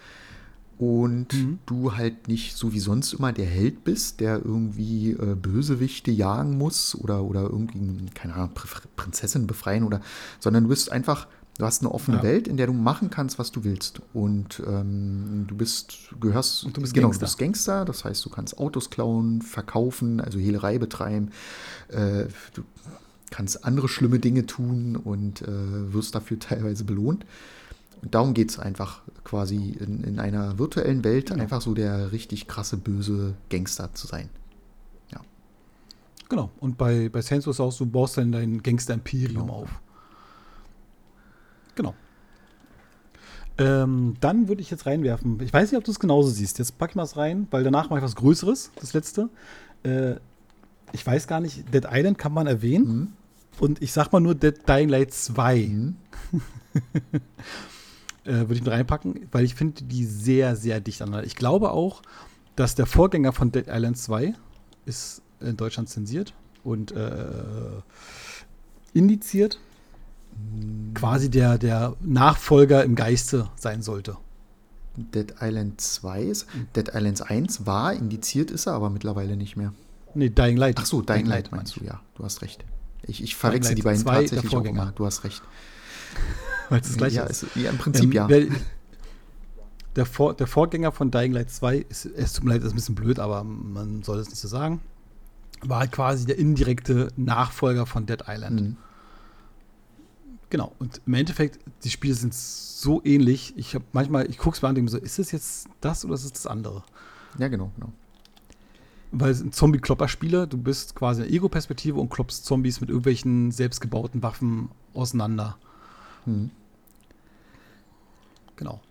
und Mhm. du halt nicht so wie sonst immer der Held bist, der irgendwie äh, Bösewichte jagen muss oder, oder irgendwie, keine Ahnung, Pr- Prinzessin befreien oder, sondern du bist einfach, du hast eine offene Ja. Welt, in der du machen kannst, was du willst. Und ähm, du bist, gehörst, Und du bist genau, Gangster. du bist Gangster, das heißt, du kannst Autos klauen, verkaufen, also Hehlerei betreiben. Äh, du kannst andere schlimme Dinge tun und äh, wirst dafür teilweise belohnt. Und darum geht es einfach quasi in, in einer virtuellen Welt Genau. einfach so der richtig krasse, böse Gangster zu sein. Genau. Und bei, bei Saints ist auch so, du baust dann dein Gangster-Imperium Genau. auf. Genau. Ähm, dann würde ich jetzt reinwerfen. Ich weiß nicht, ob du es genauso siehst. Jetzt pack ich mal es rein, weil danach mache ich was Größeres, das letzte. Äh, ich weiß gar nicht, Dead Island kann man erwähnen. Mhm. Und ich sag mal nur Dead Dying Light 2 Mhm. äh, würde ich mit reinpacken, weil ich finde die sehr, sehr dicht aneinander. Ich glaube auch, dass der Vorgänger von Dead Island 2 ist in Deutschland zensiert und äh, indiziert. Quasi der, der Nachfolger im Geiste sein sollte. Dead Island 2 ist. Dead Island 1 war, indiziert ist er, aber mittlerweile nicht mehr. Nee, Dying Light. Ach so, Dying Light meine meinst du, ja. Du hast recht. Ich, ich verwechsel Light die beiden 2, der tatsächlich auch Vorgänger. immer. Du hast recht. Weil es das gleiche ja, ist. ja, im Prinzip Ähm, ja. der, Vor der Vorgänger von Dying Light 2, ist, es tut mir leid, ist ein bisschen blöd, aber man soll es nicht so sagen, war halt quasi der indirekte Nachfolger von Dead Island. Mhm. Genau. Und im Endeffekt, die Spiele sind so ähnlich. Ich habe manchmal, ich gucke es mir an und denke so, ist es jetzt das oder ist es das andere? Ja, genau, genau. Weil es ein Zombie-Klopper-Spieler, du bist quasi in der Ego-Perspektive und kloppst Zombies mit irgendwelchen selbstgebauten Waffen auseinander. Mhm. Genau.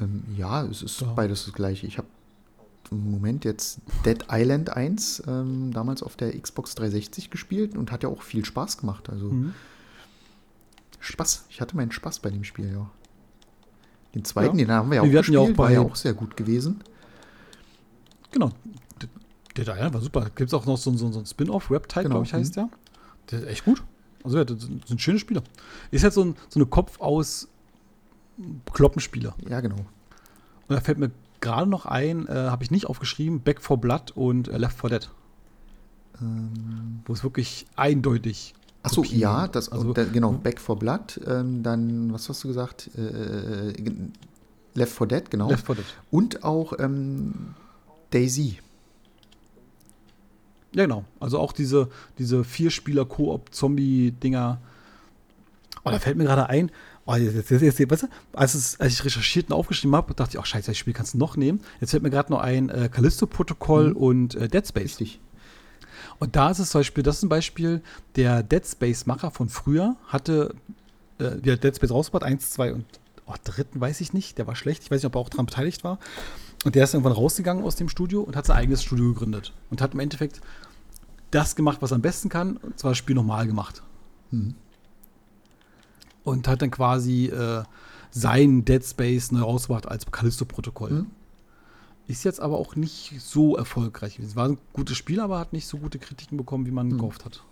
Ähm, ja, es ist Ja. beides das gleiche. Ich habe im Moment jetzt Dead Island 1 ähm, damals auf der Xbox 360 gespielt und hat ja auch viel Spaß gemacht. Also Mhm. Spaß. Ich hatte meinen Spaß bei dem Spiel, ja. Den zweiten, Ja. den haben wir ja auch wir hatten gespielt, ja auch war ja auch sehr gut gewesen. Genau. Dead Island war super. Gibt es auch noch so, so, so ein Spin-off, Reptile, Genau. glaube ich, heißt der. Der ist echt gut. Also ja, das sind sind schöne Spieler. Ist halt so, ein, so eine Kopf aus Kloppenspieler. Ja, genau. Und da fällt mir gerade noch ein, äh, habe ich nicht aufgeschrieben, Back for Blood und äh, Left 4 Dead. Ähm, Wo es wirklich eindeutig. Achso, ja, das, also, da, genau, hm? Back for Blood, ähm, dann, was hast du gesagt? Äh, äh, Left 4 Dead, genau. Left 4 Dead. Und auch ähm, Daisy. Ja, genau. Also auch diese, diese Vier-Spieler-Koop-Zombie-Dinger. Oh, da fällt mir gerade ein, oh, jetzt, jetzt, jetzt, weißt du, als, es, als ich recherchiert und aufgeschrieben habe, dachte ich, ach scheiße, das Spiel kannst du noch nehmen. Jetzt fällt mir gerade noch ein äh, Callisto-Protokoll Mhm. und äh, Dead Space. Richtig. Und da ist es zum Beispiel, das ist ein Beispiel, der Dead Space-Macher von früher hatte, äh, der Dead Space rausgebracht, 1, 2 und oh, dritten weiß ich nicht, der war schlecht, ich weiß nicht, ob er auch daran beteiligt war. Und der ist irgendwann rausgegangen aus dem Studio und hat sein eigenes Studio gegründet. Und hat im Endeffekt das gemacht, was er am besten kann, und zwar das Spiel nochmal gemacht. Mhm. Und hat dann quasi äh, sein Dead Space neu rausgebracht als Callisto-Protokoll. Mhm. Ist jetzt aber auch nicht so erfolgreich gewesen. War ein gutes Spiel, aber hat nicht so gute Kritiken bekommen, wie man Mhm. gehofft hat.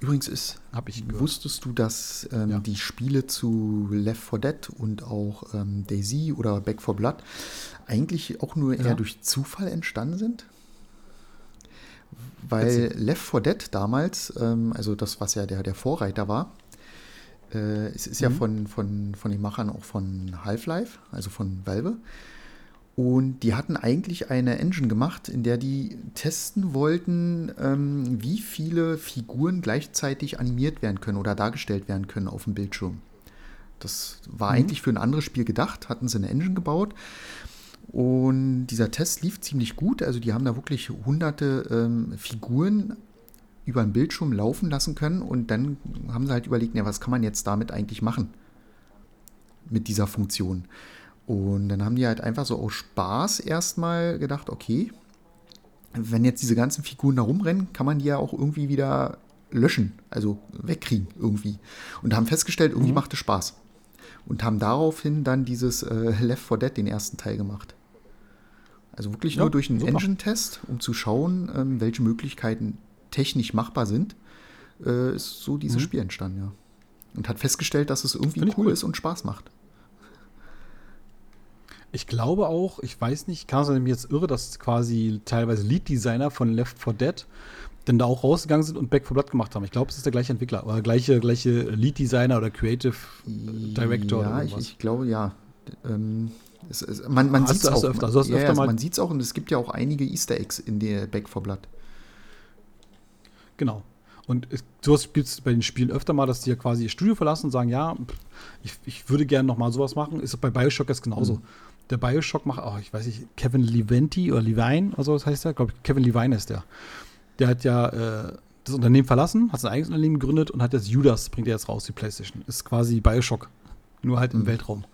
Übrigens ist, Hab ich gehört. wusstest du, dass ähm, Ja. die Spiele zu Left 4 Dead und auch ähm, Daisy oder Back 4 Blood eigentlich auch nur eher Ja. durch Zufall entstanden sind? Weil. Left 4 Dead damals, ähm, also das, was ja der, der Vorreiter war, äh, es ist ja Mhm. von, von, von den Machern auch von Half-Life, also von Valve. Und die hatten eigentlich eine Engine gemacht, in der die testen wollten, ähm, wie viele Figuren gleichzeitig animiert werden können oder dargestellt werden können auf dem Bildschirm. Das war Mhm. eigentlich für ein anderes Spiel gedacht, hatten sie eine Engine gebaut. Und dieser Test lief ziemlich gut. Also die haben da wirklich hunderte ähm, Figuren über den Bildschirm laufen lassen können. Und dann haben sie halt überlegt, ja, was kann man jetzt damit eigentlich machen? Mit dieser Funktion. Und dann haben die halt einfach so aus Spaß erstmal gedacht, okay, wenn jetzt diese ganzen Figuren da rumrennen, kann man die ja auch irgendwie wieder löschen, also wegkriegen irgendwie. Und haben festgestellt, irgendwie Mhm. macht es Spaß. Und haben daraufhin dann dieses äh, Left 4 Dead, den ersten Teil gemacht. Also wirklich Ja, nur durch einen. Engine-Test, um zu schauen, ähm, welche Möglichkeiten technisch machbar sind, äh, ist so dieses Mhm. Spiel entstanden, ja. Und hat festgestellt, dass es irgendwie cool cool. ist und Spaß macht. Ich glaube auch, ich weiß nicht, kann ich mich jetzt irre, dass quasi teilweise Lead-Designer von Left 4 Dead dann da auch rausgegangen sind und Back 4 Blood gemacht haben. Ich glaube, es ist der gleiche Entwickler oder gleiche, gleiche Lead-Designer oder Creative Director Ja, oder ich, ich glaube, ja. Ähm, es, es, man man sieht es auch. öfter- also ja, öfter ja, man sieht es auch und es gibt ja auch einige Easter Eggs in der Back 4 Blood. Genau. Und es, sowas gibt es bei den Spielen öfter mal, dass die ja quasi ihr Studio verlassen und sagen, ja, ich, ich würde gerne noch mal sowas machen. Ist bei Bioshock jetzt genauso. Mhm. Der Bioshock macht, oh, ich weiß nicht, Kevin Leventi oder Levine oder so, was heißt der? Glaube ich, Kevin Levine ist der. Der hat ja äh, das Unternehmen verlassen, hat sein eigenes Unternehmen gegründet und hat jetzt Judas, bringt er jetzt raus, die Playstation. Ist quasi Bioshock, nur halt im Mhm. Weltraum.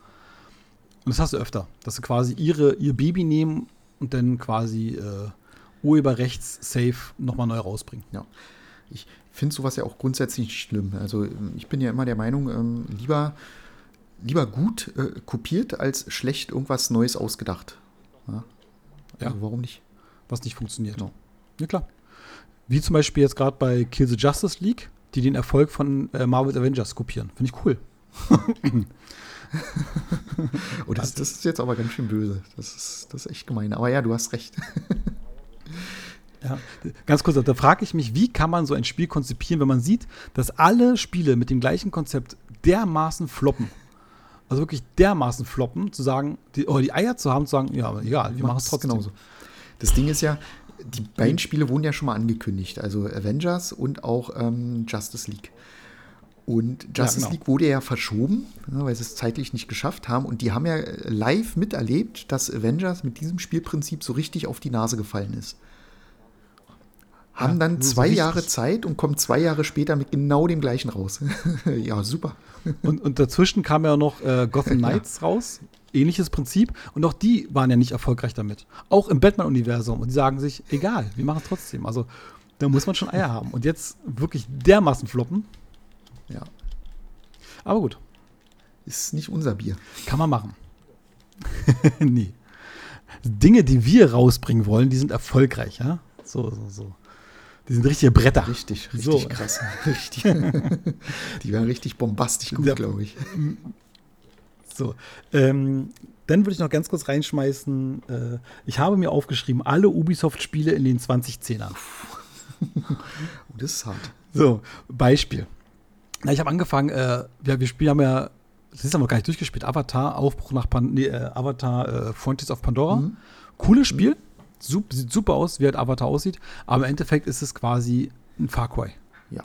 Und das hast du öfter, dass sie quasi ihre, ihr Baby nehmen und dann quasi äh, Urheberrechts-safe nochmal neu rausbringen. Ja. Ich finde sowas ja auch grundsätzlich nicht schlimm. Also ähm, ich bin ja immer der Meinung, ähm, lieber, lieber gut äh, kopiert als schlecht irgendwas Neues ausgedacht. Ja. Also Ja. warum nicht? was nicht funktioniert. Genau. Ja, klar. Wie zum Beispiel jetzt gerade bei Kill the Justice League, die den Erfolg von äh, Marvel's Avengers kopieren. Finde ich cool. Oh, das, das ist jetzt aber ganz schön böse. Das ist, das ist echt gemein. Aber ja, du hast recht. Ja. Ganz kurz, da frage ich mich, wie kann man so ein Spiel konzipieren, wenn man sieht, dass alle Spiele mit dem gleichen Konzept dermaßen floppen. also wirklich dermaßen floppen, zu sagen, die, oder die Eier zu haben, zu sagen, ja, egal, wir machen es trotzdem. genauso. Das Ding ist ja, die beiden Spiele wurden ja schon mal angekündigt, also Avengers und auch ähm, Justice League. Und Justice genau. League wurde ja verschoben, ne, weil sie es zeitlich nicht geschafft haben. Und die haben ja live miterlebt, dass Avengers mit diesem Spielprinzip so richtig auf die Nase gefallen ist. Haben Ja, dann so zwei. Jahre Zeit und kommen zwei Jahre später mit genau dem gleichen raus. ja, super. Und, und dazwischen kam ja noch äh, Gotham Knights raus. Ähnliches Prinzip. Und auch die waren ja nicht erfolgreich damit. Auch im Batman-Universum. Und die sagen sich, egal, wir machen es trotzdem. Also da muss man schon Eier haben. Und jetzt wirklich dermaßen floppen. Ja, Aber gut, ist nicht unser Bier. kann man machen. Nie. Dinge, die wir rausbringen wollen, die sind erfolgreich, ja? So, so, so. Die sind richtige Bretter. Richtig, richtig So. krass. Richtig. die waren richtig bombastisch gut, Ja. glaube ich. So, ähm, dann würde ich noch ganz kurz reinschmeißen. Äh, ich habe mir aufgeschrieben, alle Ubisoft-Spiele in den 2010ern. Oh, das ist hart. So, Beispiel. Na, ich habe angefangen, äh, ja, wir spielen haben ja, das ist aber noch gar nicht durchgespielt, Avatar, Aufbruch nach Pan nee, äh, Avatar, äh, Frontiers of Pandora. Mhm. Cooles Spiel, Sup, sieht super aus, wie halt Avatar aussieht, aber im Endeffekt ist es quasi ein Far Cry. Ja.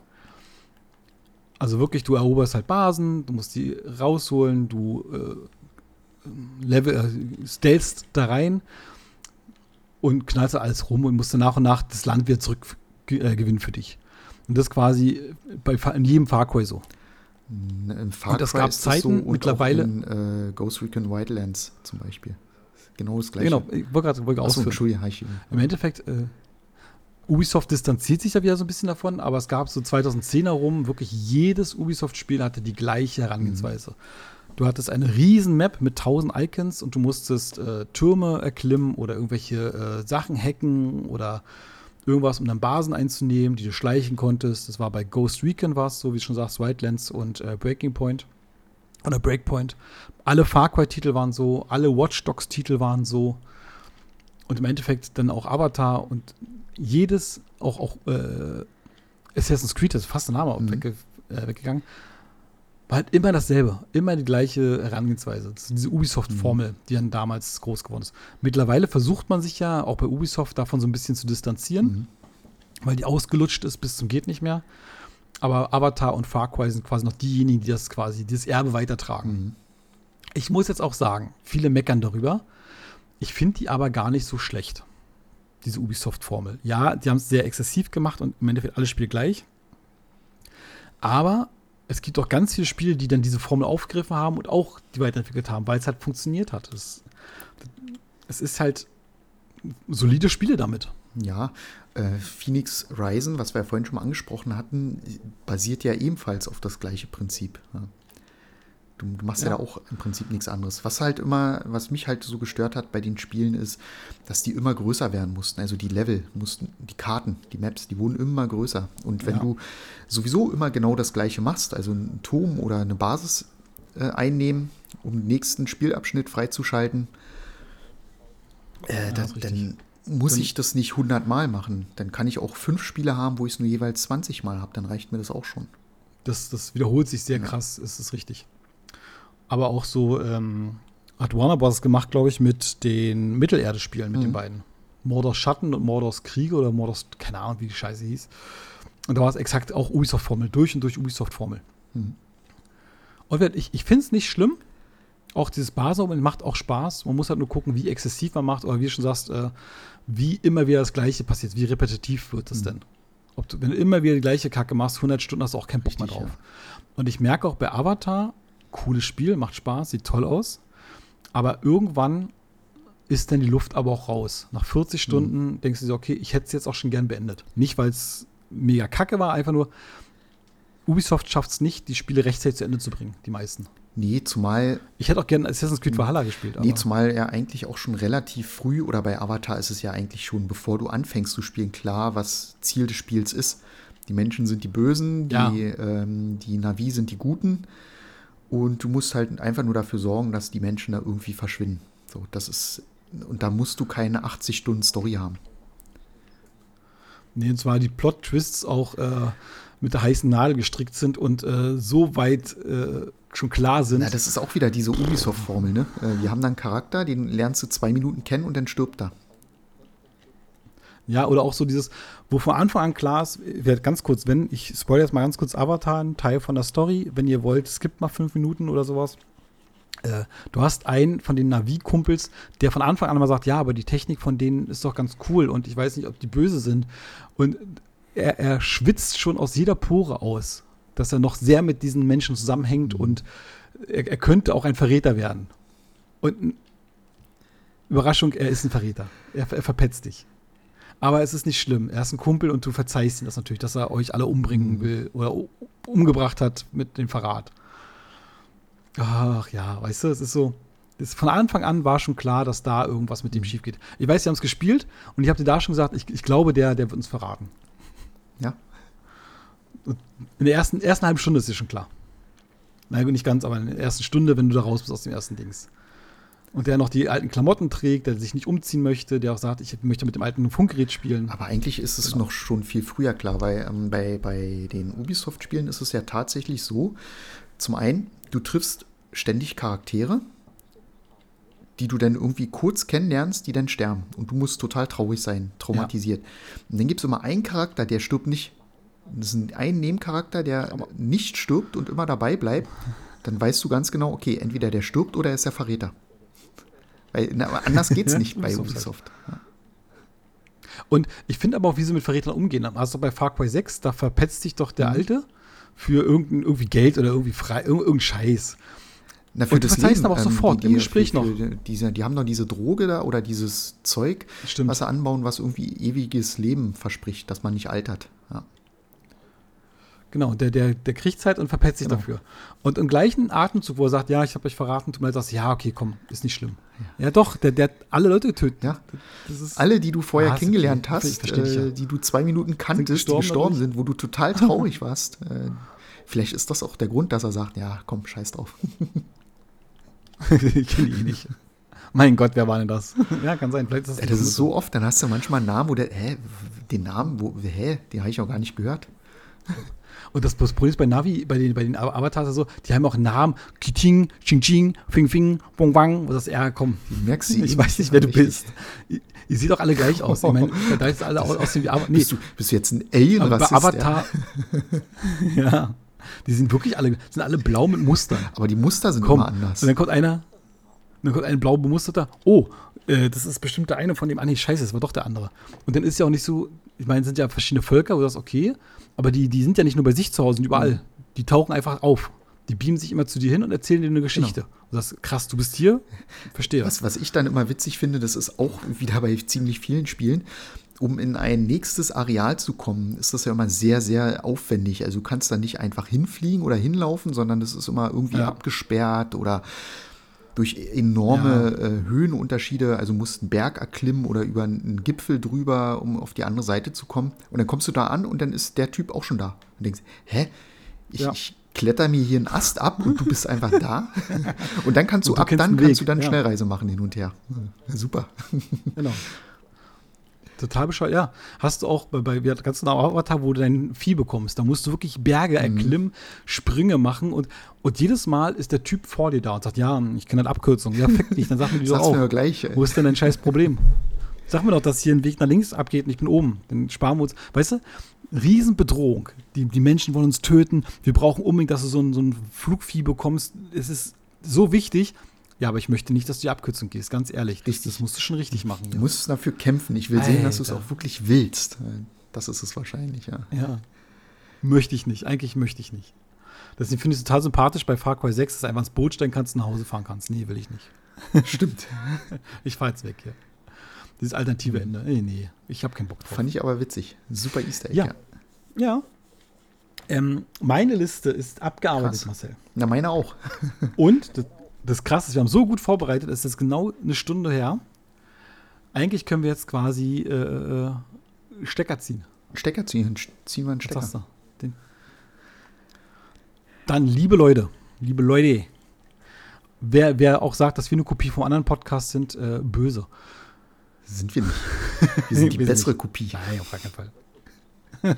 Also wirklich, du eroberst halt Basen, du musst die rausholen, du äh, Level, äh, stealst da rein und knallst da alles rum und musst dann nach und nach das Land wieder zurück äh, für dich. Und das quasi bei, in jedem Far Cry so. Im Far Und es Cry gab das Zeiten und mittlerweile- in, äh, Ghost Recon Wildlands zum Beispiel. Genau das gleiche. Genau, ich wollte gerade Achso, ausführen. Entschuldigung, Im Endeffekt, äh, Ubisoft distanziert sich ja wieder so ein bisschen davon, aber es gab so 2010 herum, wirklich jedes Ubisoft-Spiel hatte die gleiche Herangehensweise. Du hattest eine riesen Map mit 1000 Icons und du musstest äh, Türme erklimmen oder irgendwelche äh, Sachen hacken oder irgendwas, um dann Basen einzunehmen, die du schleichen konntest. Das war bei Ghost Recon war es so, wie du schon sagst, Wildlands und äh, Breaking Point oder Breakpoint. Alle Far Cry-Titel waren so, alle Watch Dogs-Titel waren so. Und im Endeffekt dann auch Avatar und jedes, auch, auch äh, Assassin's Creed, das ist fast der Name Mhm. wegge äh, weggegangen, war halt immer dasselbe, immer die gleiche Herangehensweise. Das ist diese Ubisoft-Formel, die dann damals groß geworden ist. Mittlerweile versucht man sich ja auch bei Ubisoft davon so ein bisschen zu distanzieren, Mhm. weil die ausgelutscht ist bis zum geht nicht mehr. Aber Avatar und Far Cry sind quasi noch diejenigen, die das quasi, dieses Erbe weitertragen. Mhm. Ich muss jetzt auch sagen, viele meckern darüber. Ich finde die aber gar nicht so schlecht, diese Ubisoft-Formel. Ja, die haben es sehr exzessiv gemacht und im Endeffekt alle Spiele gleich. Aber es gibt auch ganz viele Spiele, die dann diese Formel aufgegriffen haben und auch die weiterentwickelt haben, weil es halt funktioniert hat. Es, es ist halt solide Spiele damit. Ja, Phoenix Rising, was wir ja vorhin schon mal angesprochen hatten, basiert ja ebenfalls auf das gleiche Prinzip. Ja. Du, du machst ja. Ja. da auch im Prinzip nichts anderes. Was halt immer, was mich halt so gestört hat bei den Spielen ist, dass die immer größer werden mussten. Also die Level mussten, die Karten, die Maps, die wurden immer größer. Und wenn Ja. du sowieso immer genau das gleiche machst, also einen Turm oder eine Basis äh, einnehmen, um den nächsten Spielabschnitt freizuschalten, äh, da, ist richtig. dann muss Dann- ich das nicht 100 Mal machen. Dann kann ich auch fünf Spiele haben, wo ich es nur jeweils 20 Mal habe. Dann reicht mir das auch schon. Das, das wiederholt sich sehr Ja. krass, ist es richtig. Aber auch so ähm, hat Warner Bros. gemacht, glaube ich, mit den Mittelerde-Spielen, mit Mhm. den beiden. Mordors Schatten und Mordors Kriege oder Mordors, keine Ahnung, wie die Scheiße hieß. Und da war es exakt auch Ubisoft-Formel, durch und durch Ubisoft-Formel. Mhm. Und ich, ich finde es nicht schlimm. Auch dieses Basen macht auch Spaß. Man muss halt nur gucken, wie exzessiv man macht oder wie du schon sagst, äh, wie immer wieder das Gleiche passiert, wie repetitiv wird es Mhm. denn. Ob du, wenn du immer wieder die gleiche Kacke machst, 100 Stunden hast du auch keinen Bock mehr drauf. Und ich merke auch bei Avatar, cooles Spiel, macht Spaß, sieht toll aus. Aber irgendwann ist dann die Luft aber auch raus. Nach 40 Stunden denkst du dir, okay, ich hätte es jetzt auch schon gern beendet. Nicht, weil es mega kacke war, einfach nur, Ubisoft schafft es nicht, die Spiele rechtzeitig zu Ende zu bringen, die meisten. Nee, zumal, Ich hätte auch gerne Assassin's Creed Valhalla gespielt. nee, aber- zumal ja eigentlich auch schon relativ früh oder bei Avatar ist es ja eigentlich schon, bevor du anfängst zu spielen, klar, was Ziel des Spiels ist. Die Menschen sind die Bösen, die, Ja. ähm, die Navi sind die Guten. Und du musst halt einfach nur dafür sorgen, dass die Menschen da irgendwie verschwinden. So, das ist, und da musst du keine 80 Stunden Story haben. Nee, und zwar die Plot-Twists auch äh, mit der heißen Nadel gestrickt sind und äh, so weit äh, schon klar sind. Na, das ist auch wieder diese Ubisoft-Formel, ne? Äh, Wir haben dann einen Charakter, den lernst du zwei Minuten kennen und dann stirbt er. Ja, oder auch so dieses, wo von Anfang an klar ist, wird ganz kurz, wenn, ich spoilere jetzt mal ganz kurz Avatar, ein Teil von der Story, wenn ihr wollt, skippt mal fünf Minuten oder sowas. Äh, du hast einen von den Navi-Kumpels, der von Anfang an mal sagt, ja, aber die Technik von denen ist doch ganz cool und ich weiß nicht, ob die böse sind. Und er, er schwitzt schon aus jeder Pore aus, dass er noch sehr mit diesen Menschen zusammenhängt und er, er könnte auch ein Verräter werden. Und Überraschung, er ist ein Verräter. Er, er verpetzt dich. Aber es ist nicht schlimm. Er ist ein Kumpel und du verzeihst ihm das natürlich, dass er euch alle umbringen will oder umgebracht hat mit dem Verrat. Ach ja, weißt du, es ist so. Es von Anfang an war schon klar, dass da irgendwas mit dem schief geht. Ich weiß, sie haben es gespielt und ich habe dir da schon gesagt, ich, ich glaube, der, der wird uns verraten. Ja. In der ersten, ersten halben Stunde ist es schon klar. Na gut, nicht ganz, aber in der ersten Stunde, wenn du da raus bist aus dem ersten Dings. Und der noch die alten Klamotten trägt, der sich nicht umziehen möchte, der auch sagt, ich möchte mit dem alten Funkgerät spielen. Aber eigentlich ist es Genau. noch schon viel früher klar, weil ähm, bei, bei den Ubisoft-Spielen ist es ja tatsächlich so, zum einen, du triffst ständig Charaktere, die du dann irgendwie kurz kennenlernst, die dann sterben. Und du musst total traurig sein, traumatisiert. Und dann gibt es immer einen Charakter, der stirbt nicht. Das ist ein, Nebencharakter, der Aber- nicht stirbt und immer dabei bleibt. Dann weißt du ganz genau, okay, entweder der stirbt oder er ist der Verräter. Weil na, anders geht's nicht bei Ubisoft. Ja. Und ich finde aber auch, wie sie mit Verrätern umgehen. Also bei Far Cry 6, da verpetzt sich doch der Mhm. Alte für irgendein irgendwie Geld oder irgendwie frei, irg- irgendein Scheiß. Na, für Und das Leben, aber auch sofort, im Gespräch für, für Diese, die haben doch diese Droge da oder dieses Zeug, Stimmt. was sie anbauen, was irgendwie ewiges Leben verspricht, dass man nicht altert. Ja. Genau, der, der, der kriegt Zeit und verpetzt sich Genau. dafür. Und im gleichen Atemzug, wo er sagt, ja, ich habe euch verraten, tut mir leid, sagst ja, okay, komm, ist nicht schlimm. Ja, doch, der, der hat alle Leute getötet. Ja. Das ist, Alle, die du vorher Ah, kennengelernt hast, dich, ja. äh, die du zwei Minuten kanntest, die gestorben gestorben dadurch? sind, wo du total traurig warst. Äh, vielleicht ist das auch der Grund, dass er sagt, ja, komm, scheiß drauf. ich kenne ihn nicht. Mein Gott, wer war denn das? ja, kann sein. Vielleicht ist Ja, das ist so oft, dann hast du manchmal einen Namen, wo der, hä, den Namen, wo, hä, den habe ich auch gar nicht gehört. Und das, Problem ist bei Navi, bei den, bei den Avatars so, die haben auch Namen. Kiting, Ching Ching, Fing Fing, Bong Bang. Wo das R komm. Du merkst Ich weiß nicht, wer du bist. Ihr, ihr seht doch alle gleich aus. Ich meine, da ist alle aus- aussehen wie Avatar. Nee, Bist, du, bist du jetzt ein Alien-Rassist? bei ja? Avatar. Ja. Die sind wirklich alle, sind alle blau mit Mustern. Aber die Muster sind Komm. immer anders. Und dann kommt einer, dann kommt ein blau bemusterter. Oh, äh, das ist bestimmt der eine von dem. Ah, nee, scheiße, das war doch der andere. Und dann ist ja auch nicht so, ich meine, es sind ja verschiedene Völker, wo das okay, aber die, die sind ja nicht nur bei sich zu Hause, sind überall. Die tauchen einfach auf. Die beamen sich immer zu dir hin und erzählen dir eine Geschichte. Und das ist krass, du bist hier? Verstehe. Was, was ich dann immer witzig finde, das ist auch wieder bei ziemlich vielen Spielen, um in ein nächstes Areal zu kommen, ist das ja immer sehr, sehr aufwendig. Also du kannst da nicht einfach hinfliegen oder hinlaufen, sondern das ist immer irgendwie Ja. abgesperrt oder durch enorme äh, Höhenunterschiede, also musst einen Berg erklimmen oder über einen Gipfel drüber, um auf die andere Seite zu kommen. Und dann kommst du da an und dann ist der Typ auch schon da. Und denkst, hä? Ich, Ja. ich kletter mir hier einen Ast ab und du bist einfach da. Und dann kannst du, du ab dann kannst du dann ja. Schnellreise machen hin und her. Ja, super. Genau. Total bescheuert, ja. Hast du auch bei, bei ganz genau Avatar, wo du dein Vieh bekommst. Da musst du wirklich Berge Mhm. erklimmen, Sprünge machen und, und jedes Mal ist der Typ vor dir da und sagt, ja, ich kenne eine Abkürzung. Ja, fick dich, dann sag mir die doch mir auch. doch gleich. ey. Wo ist denn dein scheiß Problem? Sag mir doch, dass hier ein Weg nach links abgeht und ich bin oben. Dann sparen wir uns. Weißt du, Riesenbedrohung. Die, die Menschen wollen uns töten. Wir brauchen unbedingt, dass du so ein, so ein Flugvieh bekommst. Es ist so wichtig. Ja, aber ich möchte nicht, dass du die Abkürzung gehst, ganz ehrlich. Das, das musst du schon richtig machen. Du musst dafür kämpfen. Ich will sehen, dass du es Alter. auch wirklich willst. Das ist es wahrscheinlich, ja. Ja. Möchte ich nicht. Eigentlich möchte ich nicht. Deswegen finde ich es total sympathisch bei Far Cry 6, dass du einfach ins Boot steigen kannst und nach Hause fahren kannst. Nee, will ich nicht. Stimmt. Ich fahre jetzt weg hier. Dieses alternative Ende. Nee, nee. Ich habe keinen Bock drauf. Fand ich aber witzig. Super Easter Egg. Ja. Ja. Ähm, meine Liste ist abgearbeitet, Krass. Marcel. Na, meine auch. Und das, das Krasse ist, wir haben so gut vorbereitet, es ist jetzt genau eine Stunde her. Eigentlich können wir jetzt quasi äh, äh, Stecker ziehen. Stecker ziehen. Ziehen wir einen Stecker. Den. Dann, liebe Leute, liebe Leute, wer, wer auch sagt, dass wir eine Kopie vom anderen Podcast sind, äh, böse. Sind wir nicht. Wir sind die Wir sind bessere nicht. Kopie. Nein, auf gar keinen Fall.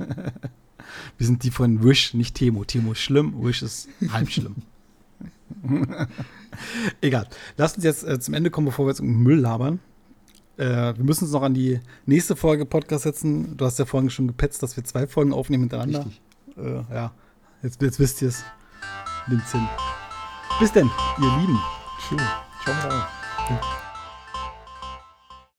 wir sind die von Wish, nicht Temo. Temo ist schlimm, Wish ist halb schlimm. Egal. Lass uns jetzt äh, zum Ende kommen, bevor wir jetzt um Müll labern. Äh, wir müssen uns noch an die nächste Folge Podcast setzen. Du hast ja vorhin schon gepetzt, dass wir zwei Folgen aufnehmen hintereinander. Richtig. Äh, ja, jetzt, jetzt wisst ihr es. Nimmt's hin. Bis denn, ihr Lieben. Schön. Ciao. ciao.